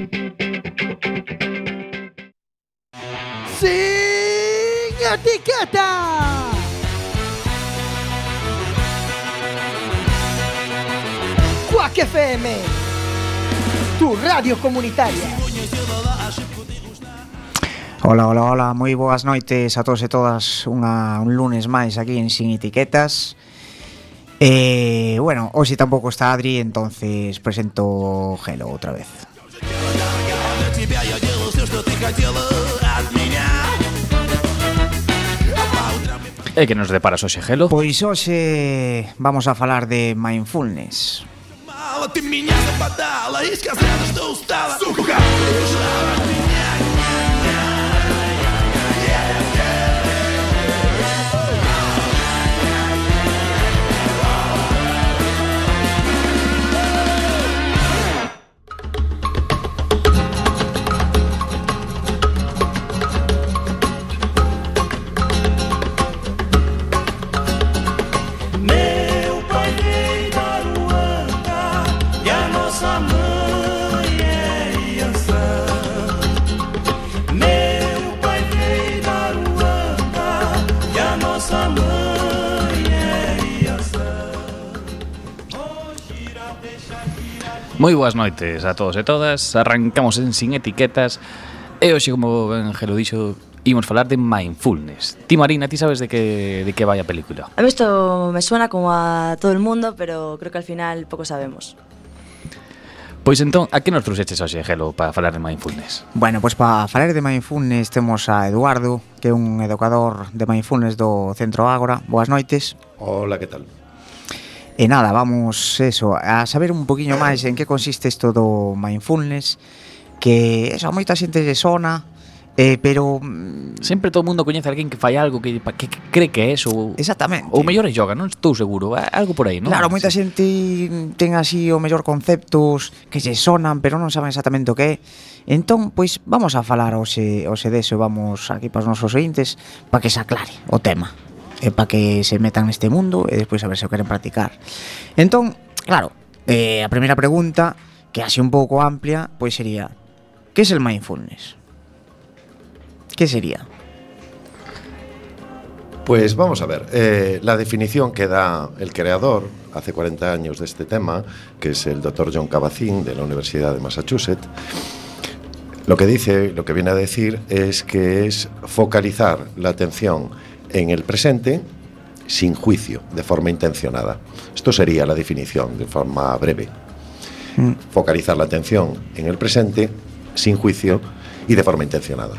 Sin etiqueta. Quack FM, tu radio comunitaria. Hola, hola, hola, moi boas noites a todos e todas unha, un lunes máis aquí en Sin Etiquetas Eh, bueno, hoxe tampouco está Adri, entonces presento Gelo outra vez E que nos deparas hoxe, Gelo? Pois hoxe vamos a falar de mindfulness Мало ты меня западала и сказала, что устала Сука! Лежала Meu Moi boas noites a todos e todas Arrancamos en Sin Etiquetas E hoxe, como ben Gelo dixo Imos falar de Mindfulness Ti Marina, ti sabes de que, de que vai a película? A mí isto me suena como a todo el mundo Pero creo que al final pouco sabemos Pois entón, a que nos trouxeches hoxe, Gelo, para falar de Mindfulness? Bueno, pois para falar de Mindfulness temos a Eduardo, que é un educador de Mindfulness do Centro Ágora. Boas noites. Hola, que tal? E nada, vamos eso, a saber un poquinho máis en que consiste isto do mindfulness, que eso a moita xente se sona, Eh, pero mm, sempre todo o mundo coñece a alguén que fai algo que, que, que cree que é eso. Exactamente. Ou mellor é yoga, non estou seguro, algo por aí, non? Claro, moita sí. xente ten así o mellor conceptos que lle sonan, pero non saben exactamente o que é. Entón, pois vamos a falar hoxe hoxe deso, vamos aquí para os nosos ointes para que se aclare o tema. E para que se metan neste mundo e despois a ver se o queren practicar. Entón, claro, eh, a primeira pregunta, que así un pouco amplia, pois sería Que es el mindfulness? Que sería? Pues vamos a ver, eh, la definición que da el creador hace 40 años de este tema, que es el doctor John Kabat-Zinn de la Universidad de Massachusetts, lo que dice, lo que viene a decir es que es focalizar la atención en el presente sin juicio, de forma intencionada. Esto sería la definición, de forma breve. Focalizar la atención en el presente sin juicio y de forma intencionada.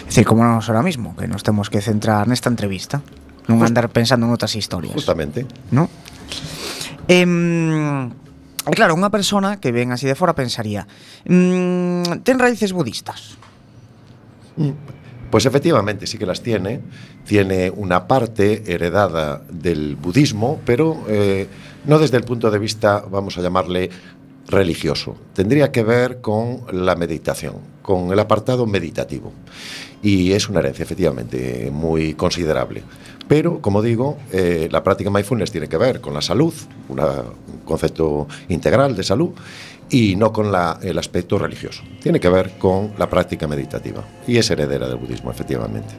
É dicir, como nos ahora mismo, que nos temos que centrar nesta entrevista, non andar pensando en outras historias. Justamente. ¿no? Em, claro, unha persona que ven así de fora pensaría mm, ten raíces budistas Pues efectivamente sí que las tiene. Tiene una parte heredada del budismo, pero eh, no desde el punto de vista, vamos a llamarle, religioso. Tendría que ver con la meditación, con el apartado meditativo. Y es una herencia, efectivamente, muy considerable. Pero, como digo, eh, la práctica mindfulness tiene que ver con la salud, una- un concepto integral de salud, y no con la- el aspecto religioso. Tiene que ver con la práctica meditativa. Y es heredera del budismo, efectivamente.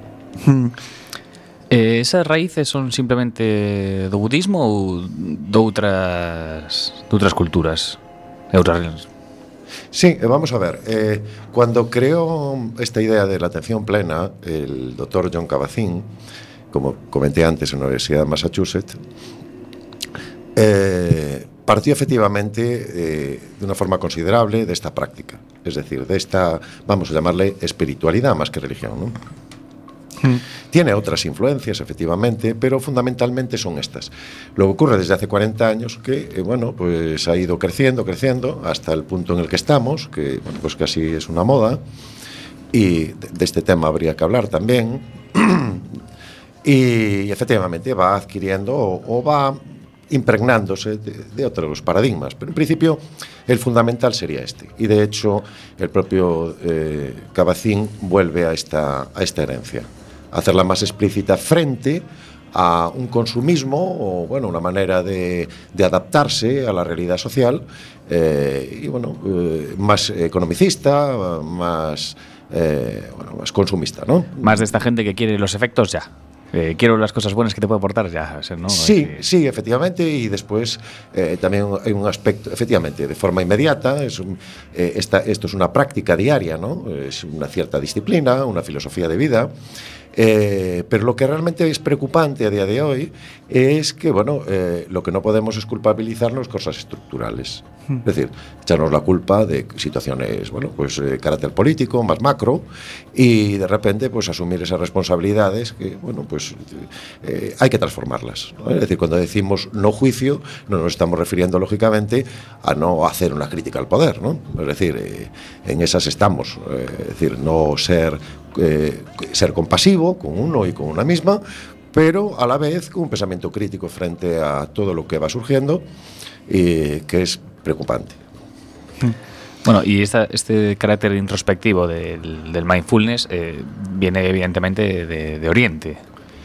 Eh, esas raíces son simplemente do budismo ou doutras, doutras culturas? E outras Sí, eh, vamos a ver. eh, cuando creó esta idea de la atención plena, el doctor John Kabat-Zinn, como comenté antes en la Universidad de Massachusetts, eh, partió efectivamente de una forma considerable de esta práctica. Es decir, de esta, vamos a llamarle espiritualidad más que religión. ¿no? Tiene otras influencias, efectivamente, pero fundamentalmente son estas. Lo que ocurre desde hace 40 años que, eh, bueno, pues ha ido creciendo, creciendo, hasta el punto en el que estamos, que, bueno, pues casi es una moda, y de, este tema habría que hablar también, y efectivamente va adquiriendo o, va impregnándose de, otros paradigmas. Pero en principio el fundamental sería este. Y de hecho el propio eh, Cabacín vuelve a esta, herencia, hacerla más explícita frente a un consumismo o bueno, una manera de, de adaptarse a la realidad social eh, y bueno, eh, más economicista, más, eh, bueno, más consumista, ¿no? Más de esta gente que quiere los efectos ya. Eh, quiero las cosas buenas que te puede aportar ya. o sea, ¿no? Sí, Eh, sí, efectivamente, y después eh, también hay un aspecto, efectivamente, de forma inmediata, es un- esta- esto es una práctica diaria, ¿no? Es una cierta disciplina, una filosofía de vida, eh, pero lo que realmente es preocupante a día de hoy es que, bueno, eh, lo que no podemos es culpabilizarnos cosas estructurales. Es decir, echarnos la culpa de situaciones, bueno, pues de carácter político, más macro, y de repente, pues asumir esas responsabilidades que, bueno, pues eh, hay que transformarlas. Es decir, cuando decimos no juicio, no nos estamos refiriendo, lógicamente, a no hacer una crítica al poder, ¿no? Es decir, eh, en esas estamos. eh, es decir, no ser, eh, ser compasivo con uno y con una misma, pero a la vez con un pensamiento crítico frente a todo lo que va surgiendo, y que es preocupante. Bueno, y esta- este carácter introspectivo del, del mindfulness eh, viene evidentemente de, de Oriente,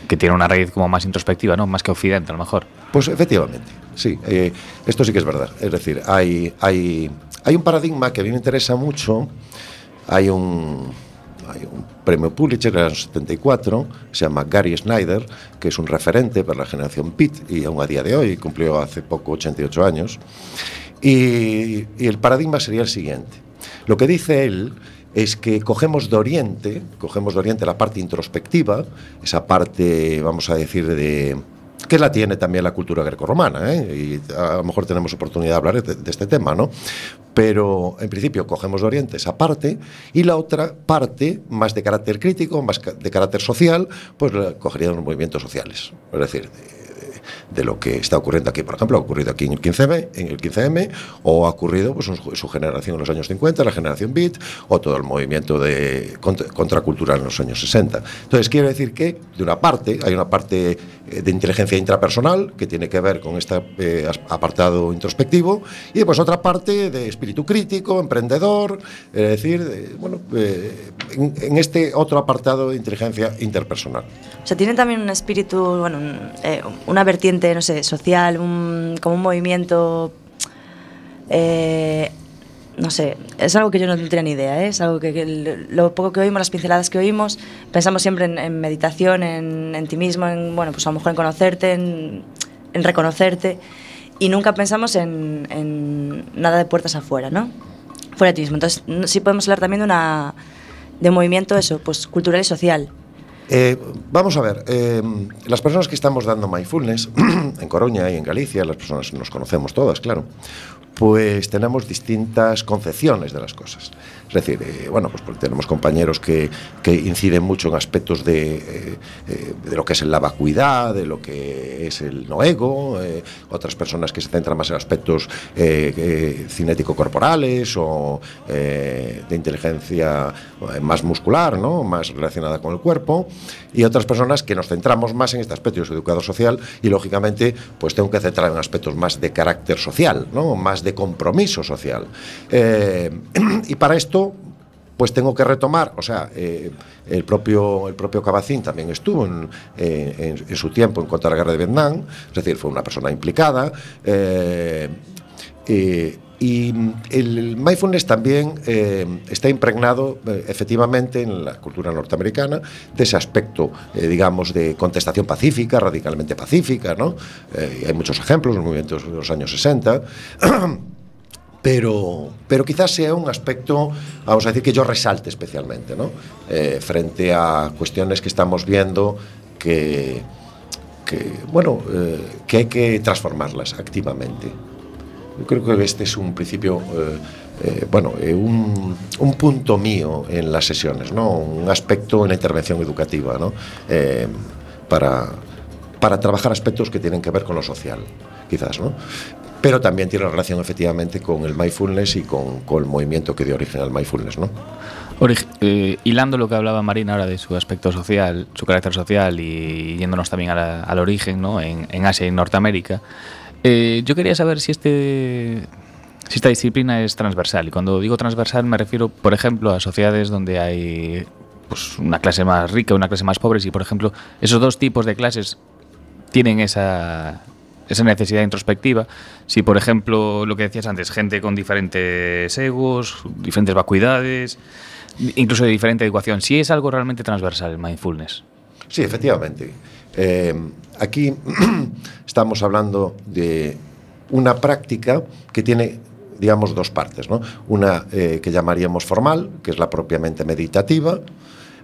que tiene una raíz como más introspectiva, ¿no? Más que Occidente, a lo mejor. Pues efectivamente, sí, eh, esto sí que es verdad. Es decir, hay, hay, hay un paradigma que a mí me interesa mucho. Hay un, hay un premio Pulitzer del año 74, se llama Gary Snyder, que es un referente para la generación PIT y aún a día de hoy, cumplió hace poco 88 años. Y, y el paradigma sería el siguiente. Lo que dice él es que cogemos de Oriente, cogemos de Oriente la parte introspectiva, esa parte, vamos a decir, de que la tiene también la cultura grecorromana, ¿eh? y a lo mejor tenemos oportunidad de hablar de, de este tema, ¿no? Pero en principio cogemos de Oriente esa parte y la otra parte, más de carácter crítico, más de carácter social, pues la cogerían los movimientos sociales. Es decir, de, de lo que está ocurriendo aquí. Por ejemplo, ha ocurrido aquí en el 15M, en el 15M o ha ocurrido pues, en su, generación en los años 50, la generación Beat, o todo el movimiento de contra- contracultural en los años 60. Entonces, quiero decir que, de una parte, hay una parte eh, de inteligencia intrapersonal que tiene que ver con este eh, apartado introspectivo, y después otra parte de espíritu crítico, emprendedor, es decir, de- bueno, eh, en, en este otro apartado de inteligencia interpersonal. O sea, tiene también un espíritu, bueno, un- eh, una vertiente, no sé, social, un- como un movimiento. eh, no sé, es algo que yo no tenía ni idea, ¿eh? es algo que, que lo poco que oímos, las pinceladas que oímos, pensamos siempre en, en meditación, en, en ti mismo, en, bueno, pues a lo mejor en conocerte, en, en reconocerte, y nunca pensamos en, nada de puertas afuera, ¿no? Fuera de ti mismo. Entonces, sí podemos hablar también de, una, de un movimiento, eso, pues cultural y social. Eh, vamos a ver, eh, las personas que estamos dando mindfulness en Coruña y en Galicia, las personas nos conocemos todas, claro, pues tenemos distintas concepciones de las cosas. Es decir, eh, bueno, pues porque tenemos compañeros que, que inciden mucho en aspectos de, eh, eh, de lo que es la vacuidad, de lo que es el no ego, otras personas que se centran más en aspectos cinético-corporales o de inteligencia más muscular, ¿no? más relacionada con el cuerpo, y otras personas que nos centramos más en este aspecto. Yo soy educador social y, lógicamente, pues tengo que centrar en aspectos más de carácter social, ¿no? más de compromiso social. Y para esto pues tengo que retomar, o sea, eh, el, propio, el propio Cabacín también estuvo en, eh, en- su tiempo en contra de la guerra de Vietnam, es decir, fue una persona implicada. eh, y el mindfulness también está impregnado efectivamente en la cultura norteamericana de ese aspecto, digamos, de contestación pacífica, radicalmente pacífica, ¿no? Hay muchos ejemplos, los movimientos de los años 60. pero, pero quizás sea un aspecto, vamos a decir, que yo resalte especialmente, ¿no? Eh, frente a cuestiones que estamos viendo que, que bueno, eh, que hay que transformarlas activamente. Yo creo que este es un principio, eh, eh, bueno, eh, un, un punto mío en las sesiones, ¿no? Un aspecto en la intervención educativa, ¿no? Eh, para, para trabajar aspectos que tienen que ver con lo social, quizás, ¿no? Pero también tiene relación efectivamente con el mindfulness y con, el movimiento que dio origen al mindfulness, ¿no? Eh, hilando lo que hablaba Marina ahora de su aspecto social, su carácter social y yéndonos también al origen, ¿no? En, Asia y en Norteamérica, eh, yo quería saber si este si esta disciplina es transversal. Y cuando digo transversal me refiero, por ejemplo, a sociedades donde hay pues, una clase más rica una clase más pobre. Y, por ejemplo, esos dos tipos de clases tienen esa, esa necesidad introspectiva. Si, por ejemplo, lo que decías antes, gente con diferentes egos, diferentes vacuidades, incluso de diferente educación, si es algo realmente transversal el mindfulness. Sí, efectivamente. Eh, aquí estamos hablando de una práctica que tiene, digamos, dos partes. ¿no? Una eh, que llamaríamos formal, que es la propiamente meditativa,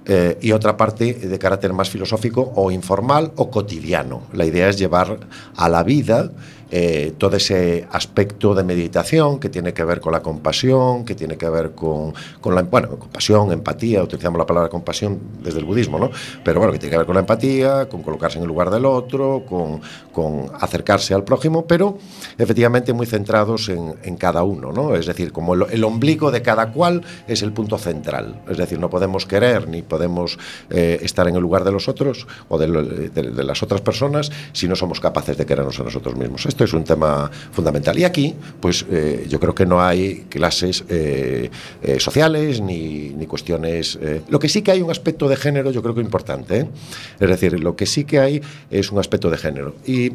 eh, y otra parte de carácter más filosófico o informal o cotidiano. La idea es llevar a la vida eh, todo ese aspecto de meditación que tiene que ver con la compasión, que tiene que ver con, la bueno, compasión, empatía, utilizamos la palabra compasión desde el budismo, ¿no? Pero bueno, que tiene que ver con la empatía, con colocarse en el lugar del otro, con, con acercarse al prójimo, pero efectivamente muy centrados en, cada uno, ¿no? Es decir, como el, ombligo de cada cual es el punto central. Es decir, no podemos querer ni podemos eh, estar en el lugar de los otros o de, de, de, las otras personas si no somos capaces de querernos a nosotros mismos. Esto es un tema fundamental. Y aquí, pues eh, yo creo que no hay clases eh, eh, sociales ni, ni cuestiones... lo que sí que hay un aspecto de género, yo creo que importante. Es decir, lo que sí que hay es un aspecto de género. Y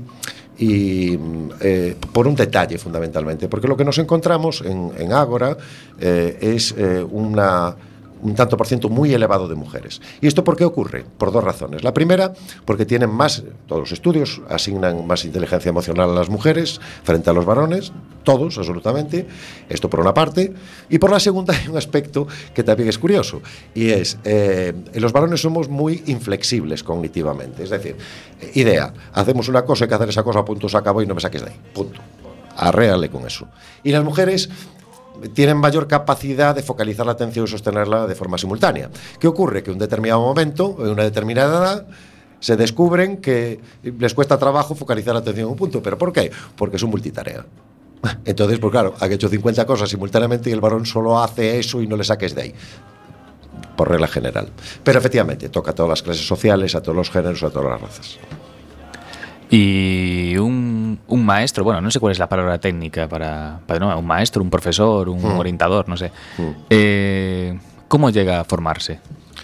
y eh, por un detalle fundamentalmente, porque lo que nos encontramos en, Ágora es una un tanto por ciento muy elevado de mujeres. ¿Y esto por qué ocurre? Por dos razones. La primera, porque tienen más, todos los estudios asignan más inteligencia emocional a las mujeres frente a los varones, todos, absolutamente. Esto por una parte. Y por la segunda hay un aspecto que también es curioso, y es, eh, los varones somos muy inflexibles cognitivamente. Es decir, idea, hacemos una cosa, hay que hacer esa cosa, punto, se acabó y no me saques de ahí. Punto. Arréale con eso. Y las mujeres tienen mayor capacidad de focalizar la atención y sostenerla de forma simultánea. ¿Qué ocurre? Que en un determinado momento, en una determinada edad, se descubren que les cuesta trabajo focalizar la atención en un punto. ¿Pero por qué? Porque es un multitarea. Entonces, pues claro, han hecho 50 cosas simultáneamente y el varón solo hace eso y no le saques de ahí por regla general. Pero efectivamente, toca a todas las clases sociales, a todos los géneros, a todas las razas. Y un, un, maestro, bueno, no sé cuál es la palabra técnica para, para no, un maestro, un profesor, un mm. orientador, no sé. Mm. Eh, ¿Cómo llega a formarse?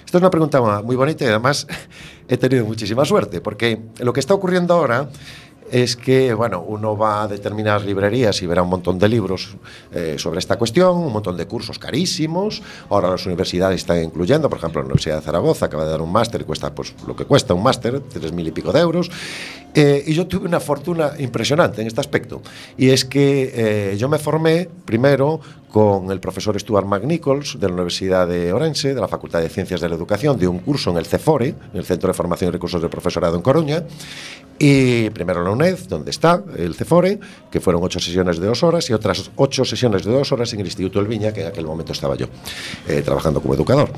Esta es una pregunta muy bonita y además he tenido muchísima suerte, porque lo que está ocurriendo ahora es que, bueno, uno va a determinadas librerías y verá un montón de libros eh, sobre esta cuestión, un montón de cursos carísimos. Ahora las universidades están incluyendo, por ejemplo, la Universidad de Zaragoza acaba de dar un máster cuesta pues, lo que cuesta un máster, tres mil y pico de euros. Eh, y yo tuve una fortuna impresionante en este aspecto. Y es que eh, yo me formé primero con el profesor Stuart McNichols de la Universidad de Orense, de la Facultad de Ciencias de la Educación, de un curso en el CEFORE, en el Centro de Formación y Recursos del Profesorado en Coruña, y primero en la UNED, donde está el CEFORE, que fueron ocho sesiones de dos horas, y otras ocho sesiones de dos horas en el Instituto El Viña, que en aquel momento estaba yo, eh, trabajando como educador.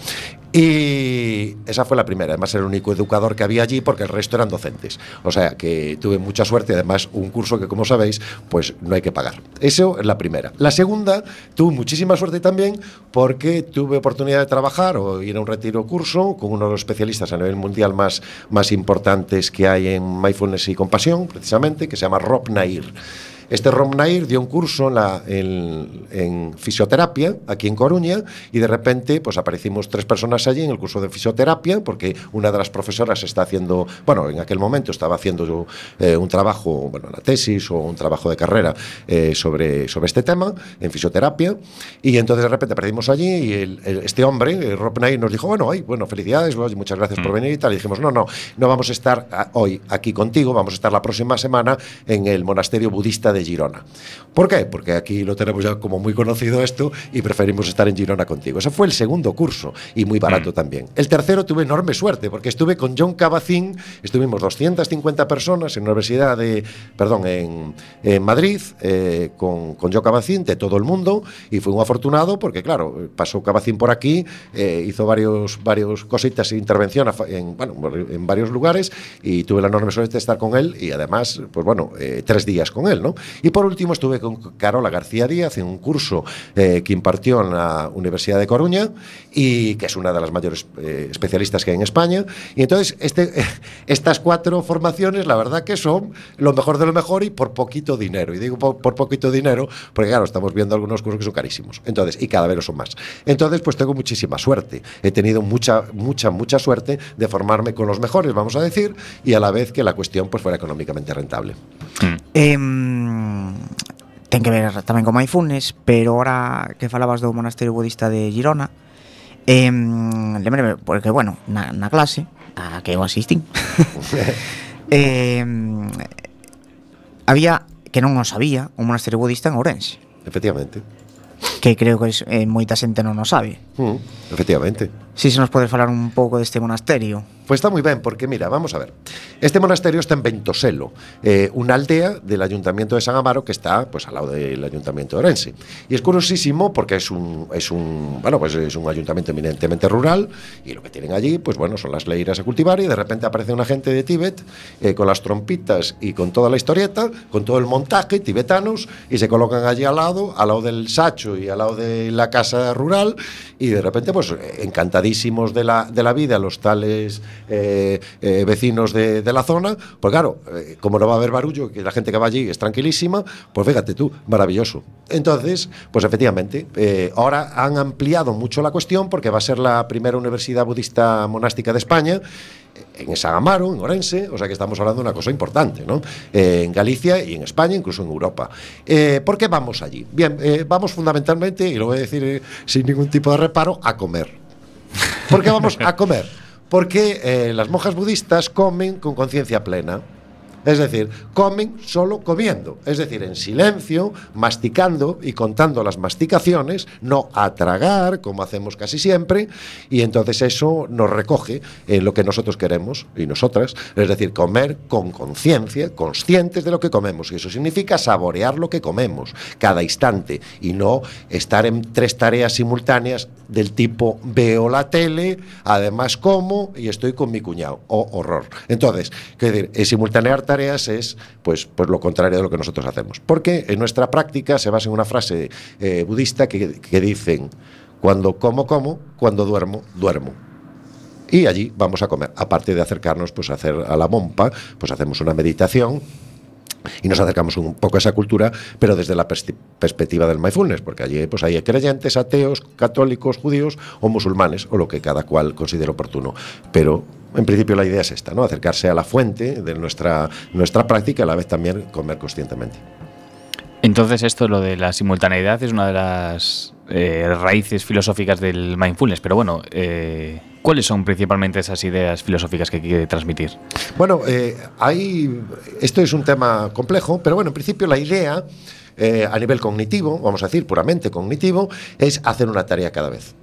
Y esa fue la primera, además era el único educador que había allí porque el resto eran docentes. O sea que tuve mucha suerte, además un curso que como sabéis, pues no hay que pagar. Eso es la primera. La segunda, tuve muchísima suerte también porque tuve oportunidad de trabajar o ir a un retiro curso con uno de los especialistas a nivel mundial más, más importantes que hay en mindfulness y compasión, precisamente, que se llama Rob Nair. Este Rom Nair dio un curso en, la, en, en, fisioterapia aquí en Coruña y de repente pues aparecimos tres personas allí en el curso de fisioterapia porque una de las profesoras está haciendo, bueno, en aquel momento estaba haciendo eh, un trabajo, bueno, una tesis o un trabajo de carrera eh, sobre, sobre este tema en fisioterapia y entonces de repente aparecimos allí y el, el, este hombre, el Rob Nair, nos dijo, bueno, ay, bueno, felicidades, muchas gracias mm. por venir y tal. Y dijimos, no, no, no vamos a estar a, hoy aquí contigo, vamos a estar la próxima semana en el monasterio budista de Girona. ¿Por qué? Porque aquí lo tenemos ya como muy conocido esto y preferimos estar en Girona contigo. Ese fue el segundo curso y muy barato mm. también. El tercero tuve enorme suerte porque estuve con John Cabacín, estuvimos 250 personas en la Universidad de, perdón, en, en Madrid eh, con, con John Cabacín de todo el mundo y fue un afortunado porque, claro, pasó Cabacín por aquí, eh, hizo varios, varios cositas de intervención en, bueno, en varios lugares y tuve la enorme suerte de estar con él y además, pues bueno, eh, tres días con él, ¿no? Y por último estuve con Carola García Díaz en un curso eh, que impartió en la Universidad de Coruña y que es una de las mayores eh, especialistas que hay en España. Y entonces este, estas cuatro formaciones, la verdad que son lo mejor de lo mejor y por poquito dinero. Y digo por, por poquito dinero porque claro, estamos viendo algunos cursos que son carísimos. Entonces, y cada vez lo son más. Entonces, pues tengo muchísima suerte. He tenido mucha, mucha, mucha suerte de formarme con los mejores, vamos a decir, y a la vez que la cuestión pues fuera económicamente rentable. Em, ten que ver tamén con mindfulness, pero ora que falabas do monasterio budista de Girona, eh, lembreme, porque, bueno, na, na clase, a que eu asistín, eh, había, que non o sabía, un monasterio budista en Ourense. Efectivamente. Que creo que es, eh, moita xente non o sabe. Mm, efectivamente. Si se nos podes falar un pouco deste monasterio. Pues está muy bien, porque mira, vamos a ver. Este monasterio está en Ventoselo, eh, una aldea del ayuntamiento de San Amaro que está pues al lado del ayuntamiento de Orense. Y es curiosísimo porque es un, es un, bueno, pues es un ayuntamiento eminentemente rural y lo que tienen allí, pues bueno, son las leiras a cultivar y de repente aparece una gente de Tíbet eh, con las trompitas y con toda la historieta, con todo el montaje, tibetanos, y se colocan allí al lado, al lado del sacho y al lado de la casa rural y de repente pues encantadísimos de la, de la vida los tales eh, eh, vecinos de, de la zona, pues claro, eh, como no va a haber barullo, que la gente que va allí es tranquilísima, pues fíjate tú, maravilloso. Entonces, pues efectivamente, ahora han ampliado mucho la cuestión porque va a ser la primera universidad budista monástica de España en San Amaro, en Orense, o sea que estamos hablando de una cosa importante, ¿no? En Galicia y en España, incluso en Europa. Eh, ¿Por qué vamos allí? Bien, vamos fundamentalmente, y lo voy a decir sin ningún tipo de reparo, a comer. ¿Por qué vamos a comer? Porque eh, las monjas budistas comen con conciencia plena. Es decir, comen solo comiendo, es decir, en silencio, masticando y contando las masticaciones, no a tragar, como hacemos casi siempre, y entonces eso nos recoge lo que nosotros queremos y nosotras, es decir, comer con conciencia, conscientes de lo que comemos, y eso significa saborear lo que comemos cada instante y no estar en tres tareas simultáneas del tipo veo la tele, además como y estoy con mi cuñado, o horror. Entonces, quiero decir, simultanear es pues, pues lo contrario de lo que nosotros hacemos. Porque en nuestra práctica se basa en una frase eh, budista que, que dicen, cuando como, como, cuando duermo, duermo. Y allí vamos a comer. Aparte de acercarnos pues, a hacer a la mompa, pues hacemos una meditación y nos acercamos un poco a esa cultura, pero desde la pers- perspectiva del mindfulness, porque allí pues, hay creyentes, ateos, católicos, judíos o musulmanes, o lo que cada cual considere oportuno. Pero en principio la idea es esta, ¿no? acercarse a la fuente de nuestra, nuestra práctica y a la vez también comer conscientemente. Entonces esto, lo de la simultaneidad, es una de las eh, raíces filosóficas del mindfulness. Pero bueno, eh, ¿cuáles son principalmente esas ideas filosóficas que quiere transmitir? Bueno, eh, hay, esto es un tema complejo, pero bueno, en principio la idea eh, a nivel cognitivo, vamos a decir puramente cognitivo, es hacer una tarea cada vez.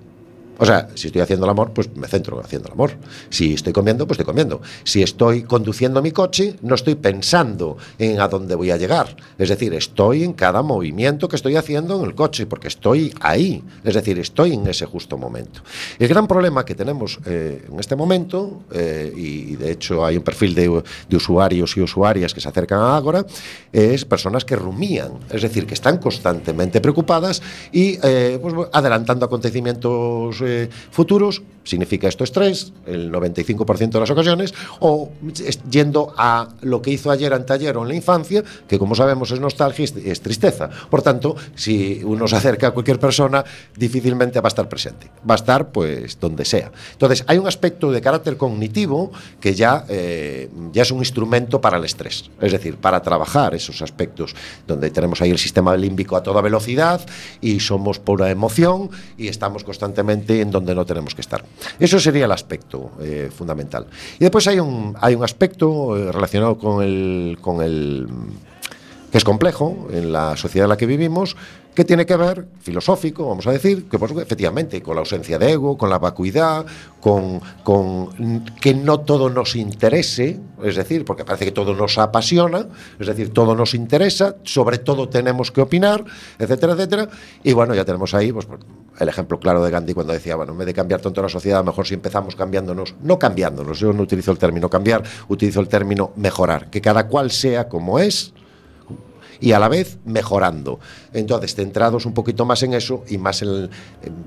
O sea, si estoy haciendo el amor, pues me centro haciendo el amor. Si estoy comiendo, pues estoy comiendo. Si estoy conduciendo mi coche, no estoy pensando en a dónde voy a llegar. Es decir, estoy en cada movimiento que estoy haciendo en el coche, porque estoy ahí. Es decir, estoy en ese justo momento. El gran problema que tenemos eh, en este momento, eh, y de hecho hay un perfil de, usuarios y usuarias que se acercan a Ágora, es personas que rumían, es decir, que están constantemente preocupadas y eh, pues, adelantando acontecimientos eh, futuros, significa esto estrés, el 95% de las ocasiones, o yendo a lo que hizo ayer, anteayer o en la infancia, que como sabemos es nostalgia es tristeza. Por tanto, si uno se acerca a cualquier persona, difícilmente va a estar presente. Va a estar, pues, donde sea. Entonces, hay un aspecto de carácter cognitivo que ya, eh, ya es un instrumento para el estrés. Es decir, para trabajar esos aspectos donde tenemos ahí el sistema límbico a toda velocidad y somos pura emoción y estamos constantemente en donde no tenemos que estar. Eso sería el aspecto eh, fundamental. Y después hay un, hay un aspecto eh, relacionado con el, con el que es complejo en la sociedad en la que vivimos, que tiene que ver, filosófico, vamos a decir, que pues, efectivamente con la ausencia de ego, con la vacuidad, con, con que no todo nos interese, es decir, porque parece que todo nos apasiona, es decir, todo nos interesa, sobre todo tenemos que opinar, etcétera, etcétera. Y bueno, ya tenemos ahí pues, el ejemplo claro de Gandhi cuando decía, bueno, en vez de cambiar tanto la sociedad, mejor si empezamos cambiándonos, no cambiándonos, yo no utilizo el término cambiar, utilizo el término mejorar, que cada cual sea como es, y a la vez mejorando. Entonces, centrados un poquito más en eso y más en,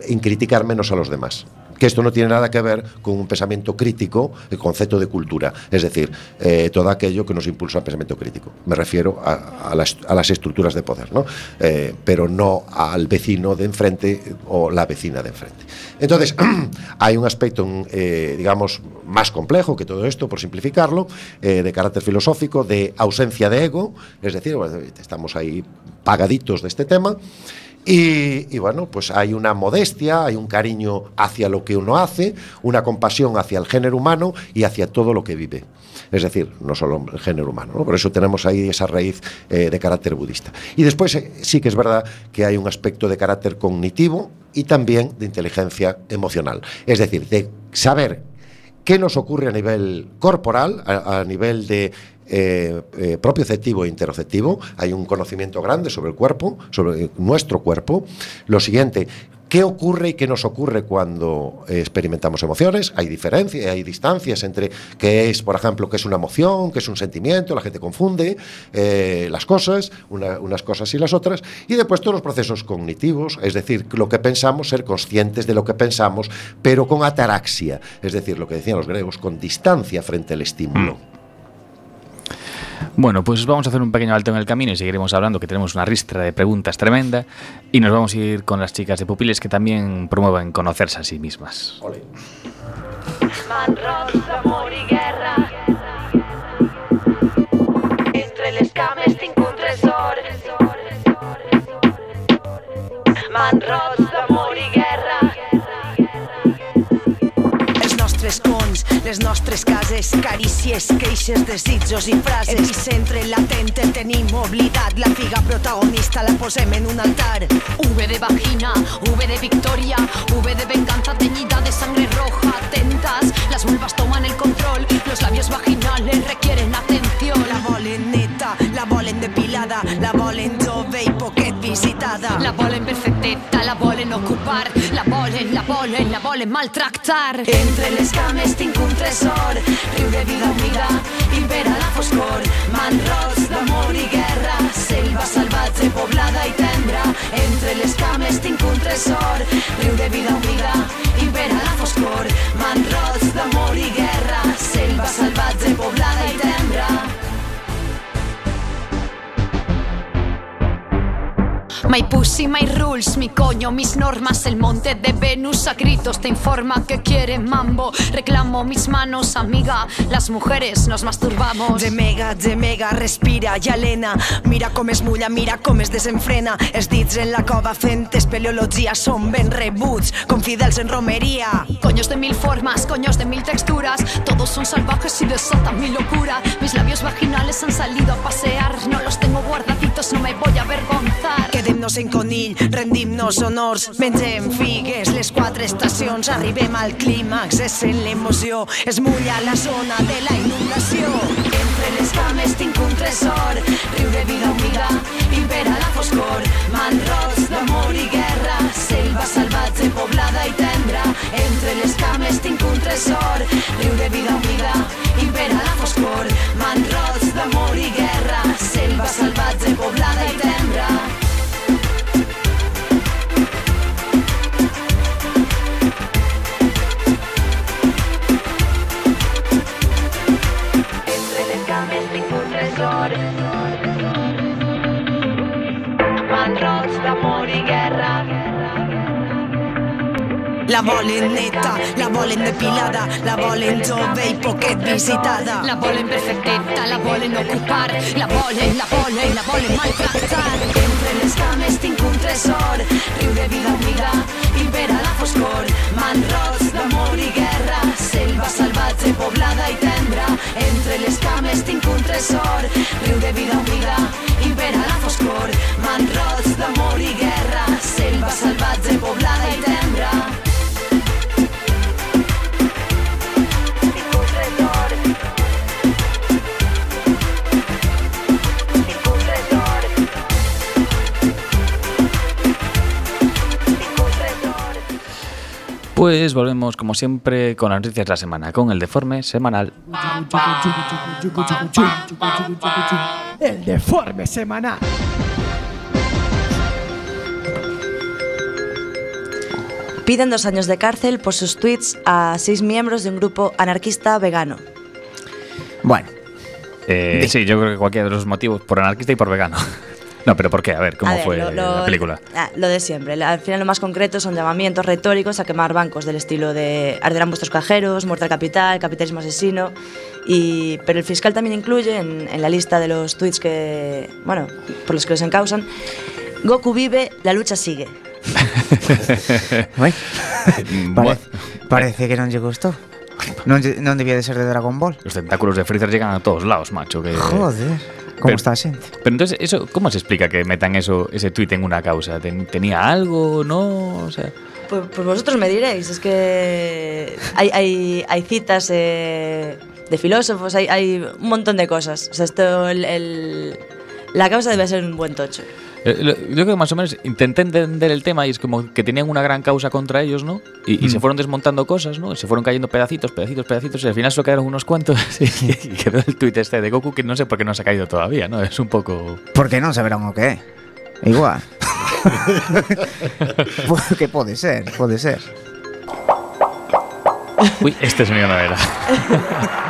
en criticar menos a los demás que esto no tiene nada que ver con un pensamiento crítico, el concepto de cultura, es decir, eh, todo aquello que nos impulsa al pensamiento crítico. Me refiero a, las, estructuras de poder, ¿no? Eh, pero no al vecino de enfrente o la vecina de enfrente. Entonces, hay un aspecto, eh, digamos, más complejo que todo esto, por simplificarlo, de carácter filosófico, de ausencia de ego, es decir, estamos ahí pagaditos de este tema. Y, bueno, pues hay una modestia, hay un cariño hacia lo que uno hace, una compasión hacia el género humano y hacia todo lo que vive. Es decir, no solo el género humano, ¿no? por eso tenemos ahí esa raíz eh, de carácter budista. Y después eh, sí que es verdad que hay un aspecto de carácter cognitivo y también de inteligencia emocional. Es decir, de saber qué nos ocurre a nivel corporal, a, nivel de eh, eh, propioceptivo e interoceptivo. Hay un conocimiento grande sobre el cuerpo, sobre nuestro cuerpo. Lo siguiente, ¿Qué ocurre y qué nos ocurre cuando eh, experimentamos emociones? Hay diferencias, hay distancias entre qué es, por ejemplo, qué es una emoción, qué es un sentimiento, la gente confunde eh, las cosas, una, unas cosas y las otras, y después todos los procesos cognitivos, es decir, lo que pensamos, ser conscientes de lo que pensamos, pero con ataraxia, es decir, lo que decían los griegos, con distancia frente al estímulo. Mm. Bueno, pues vamos a hacer un pequeño alto en el camino y seguiremos hablando, que tenemos una ristra de preguntas tremenda. Y nos vamos a ir con las chicas de Pupiles que también promueven conocerse a sí mismas. Ole. Man rosa, amor i guerra. Entre les cames tinc un tresor. Man rosa, amor i guerra. Els nostres cons, les nostres cases, carícies, queixes, desitjos i frases. Epicentre latent el tenim oblidat, la figa protagonista la posem en un altar. V de vagina, V de victoria, V de venganza teñida de sangre roja. Atentas, las vulvas toman el control, los labios vaginales requieren atención. Visitada. La volen perfecteta, la volen ocupar, la volen, la volen, la volen maltractar. Entre les cames tinc un tresor. Riu de vida humida, impera la foscor. Man rots d'amor i guerra. Selva salvatge, poblada i tendra. Entre les cames tinc un tresor. Riu de vida humida, impera la foscor. Man rots d'amor i guerra. Selva salvatge, poblada i tendra. My pussy, my rules, mi coño, mis normas. El monte de Venus a gritos te informa que quiere mambo. Reclamo mis manos, amiga. Las mujeres nos masturbamos. Gemega, gemega, respira i alena. Mira com es mulla, mira com es desenfrena. Dits en la cova fent espeleologia són ben rebuts, com fidels en romeria. Coños de mil formas, coños de mil texturas. Todos son salvajes y desatan mi locura. Mis labios vaginales han salido a pasear. No los tengo guardaditos, no me voy a avergonzar. Quedem-nos en conill, rendim-nos honors, mengem figues, les quatre estacions, arribem al clímax, és en l'emoció, es mulla la zona de la inundació. Entre les cames tinc un tresor. Riu de vida humida, impera la foscor. Man rots d'amor i guerra. Selva salvatge, poblada i tendra. Entre les cames tinc un tresor. Riu de vida humida, impera la foscor. Man rots d'amor i guerra. Selva salvatge, poblada La volen neta, la volen depilada, la volen jove i poquet visitada. La volen perfecteta, la volen ocupar. La volen, la volen, la volen maltractar. Entre les cames tinc un tresor. Riu de vida humida, impera la foscor. Man rots d'amor i guerra. Selva salvatge, poblada i tendra. Entre les cames tinc un tresor. Riu de vida humida, impera la foscor. Man rots d'amor i guerra. Selva salvatge, poblada i tendra. Pues volvemos como siempre con las noticias de la semana, con el deforme semanal. El deforme semanal. Piden dos años de cárcel por sus tweets a seis miembros de un grupo anarquista vegano. Bueno. Eh, sí, yo creo que cualquiera de los motivos, por anarquista y por vegano. No, pero ¿por qué? A ver, ¿cómo A ver, fue lo- lo- la película? ah, lo de siempre. Al final lo más concreto son llamamientos retóricos a quemar bancos del estilo de arderán vuestros cajeros, muerte al capital, capitalismo asesino. Y, pero el fiscal también incluye en, en la lista de los tweets que, bueno, por los que los encausan, Goku vive, la lucha sigue. Parece, que non lle gustou. Non, lle- non debía de ser de Dragon Ball. Los tentáculos de Freezer llegan a todos lados, macho. Que... Joder, como Pero- está a xente. Pero entonces, eso, ¿cómo se explica que metan eso, ese tweet en una causa? ¿Ten- ¿Tenía algo? ¿No? O sea, Pues, pues vosotros me diréis, es que hay, hay, hay citas eh, de filósofos, hay, hay un montón de cosas. O sea, esto, el, el- la causa debe ser un buen tocho. Eh, yo creo que más o menos intenté entender el tema y es como que tenían una gran causa contra ellos, ¿no? Y, y se fueron desmontando cosas, ¿no? Se fueron cayendo pedacitos, pedacitos, pedacitos y al final solo quedaron unos cuantos y, y quedó el tweet este de Goku que no sé por qué no se ha caído todavía, ¿no? Es un poco... Porque non saberán o que é. Igual. que pode ser, pode ser. Uy, este sonido no era.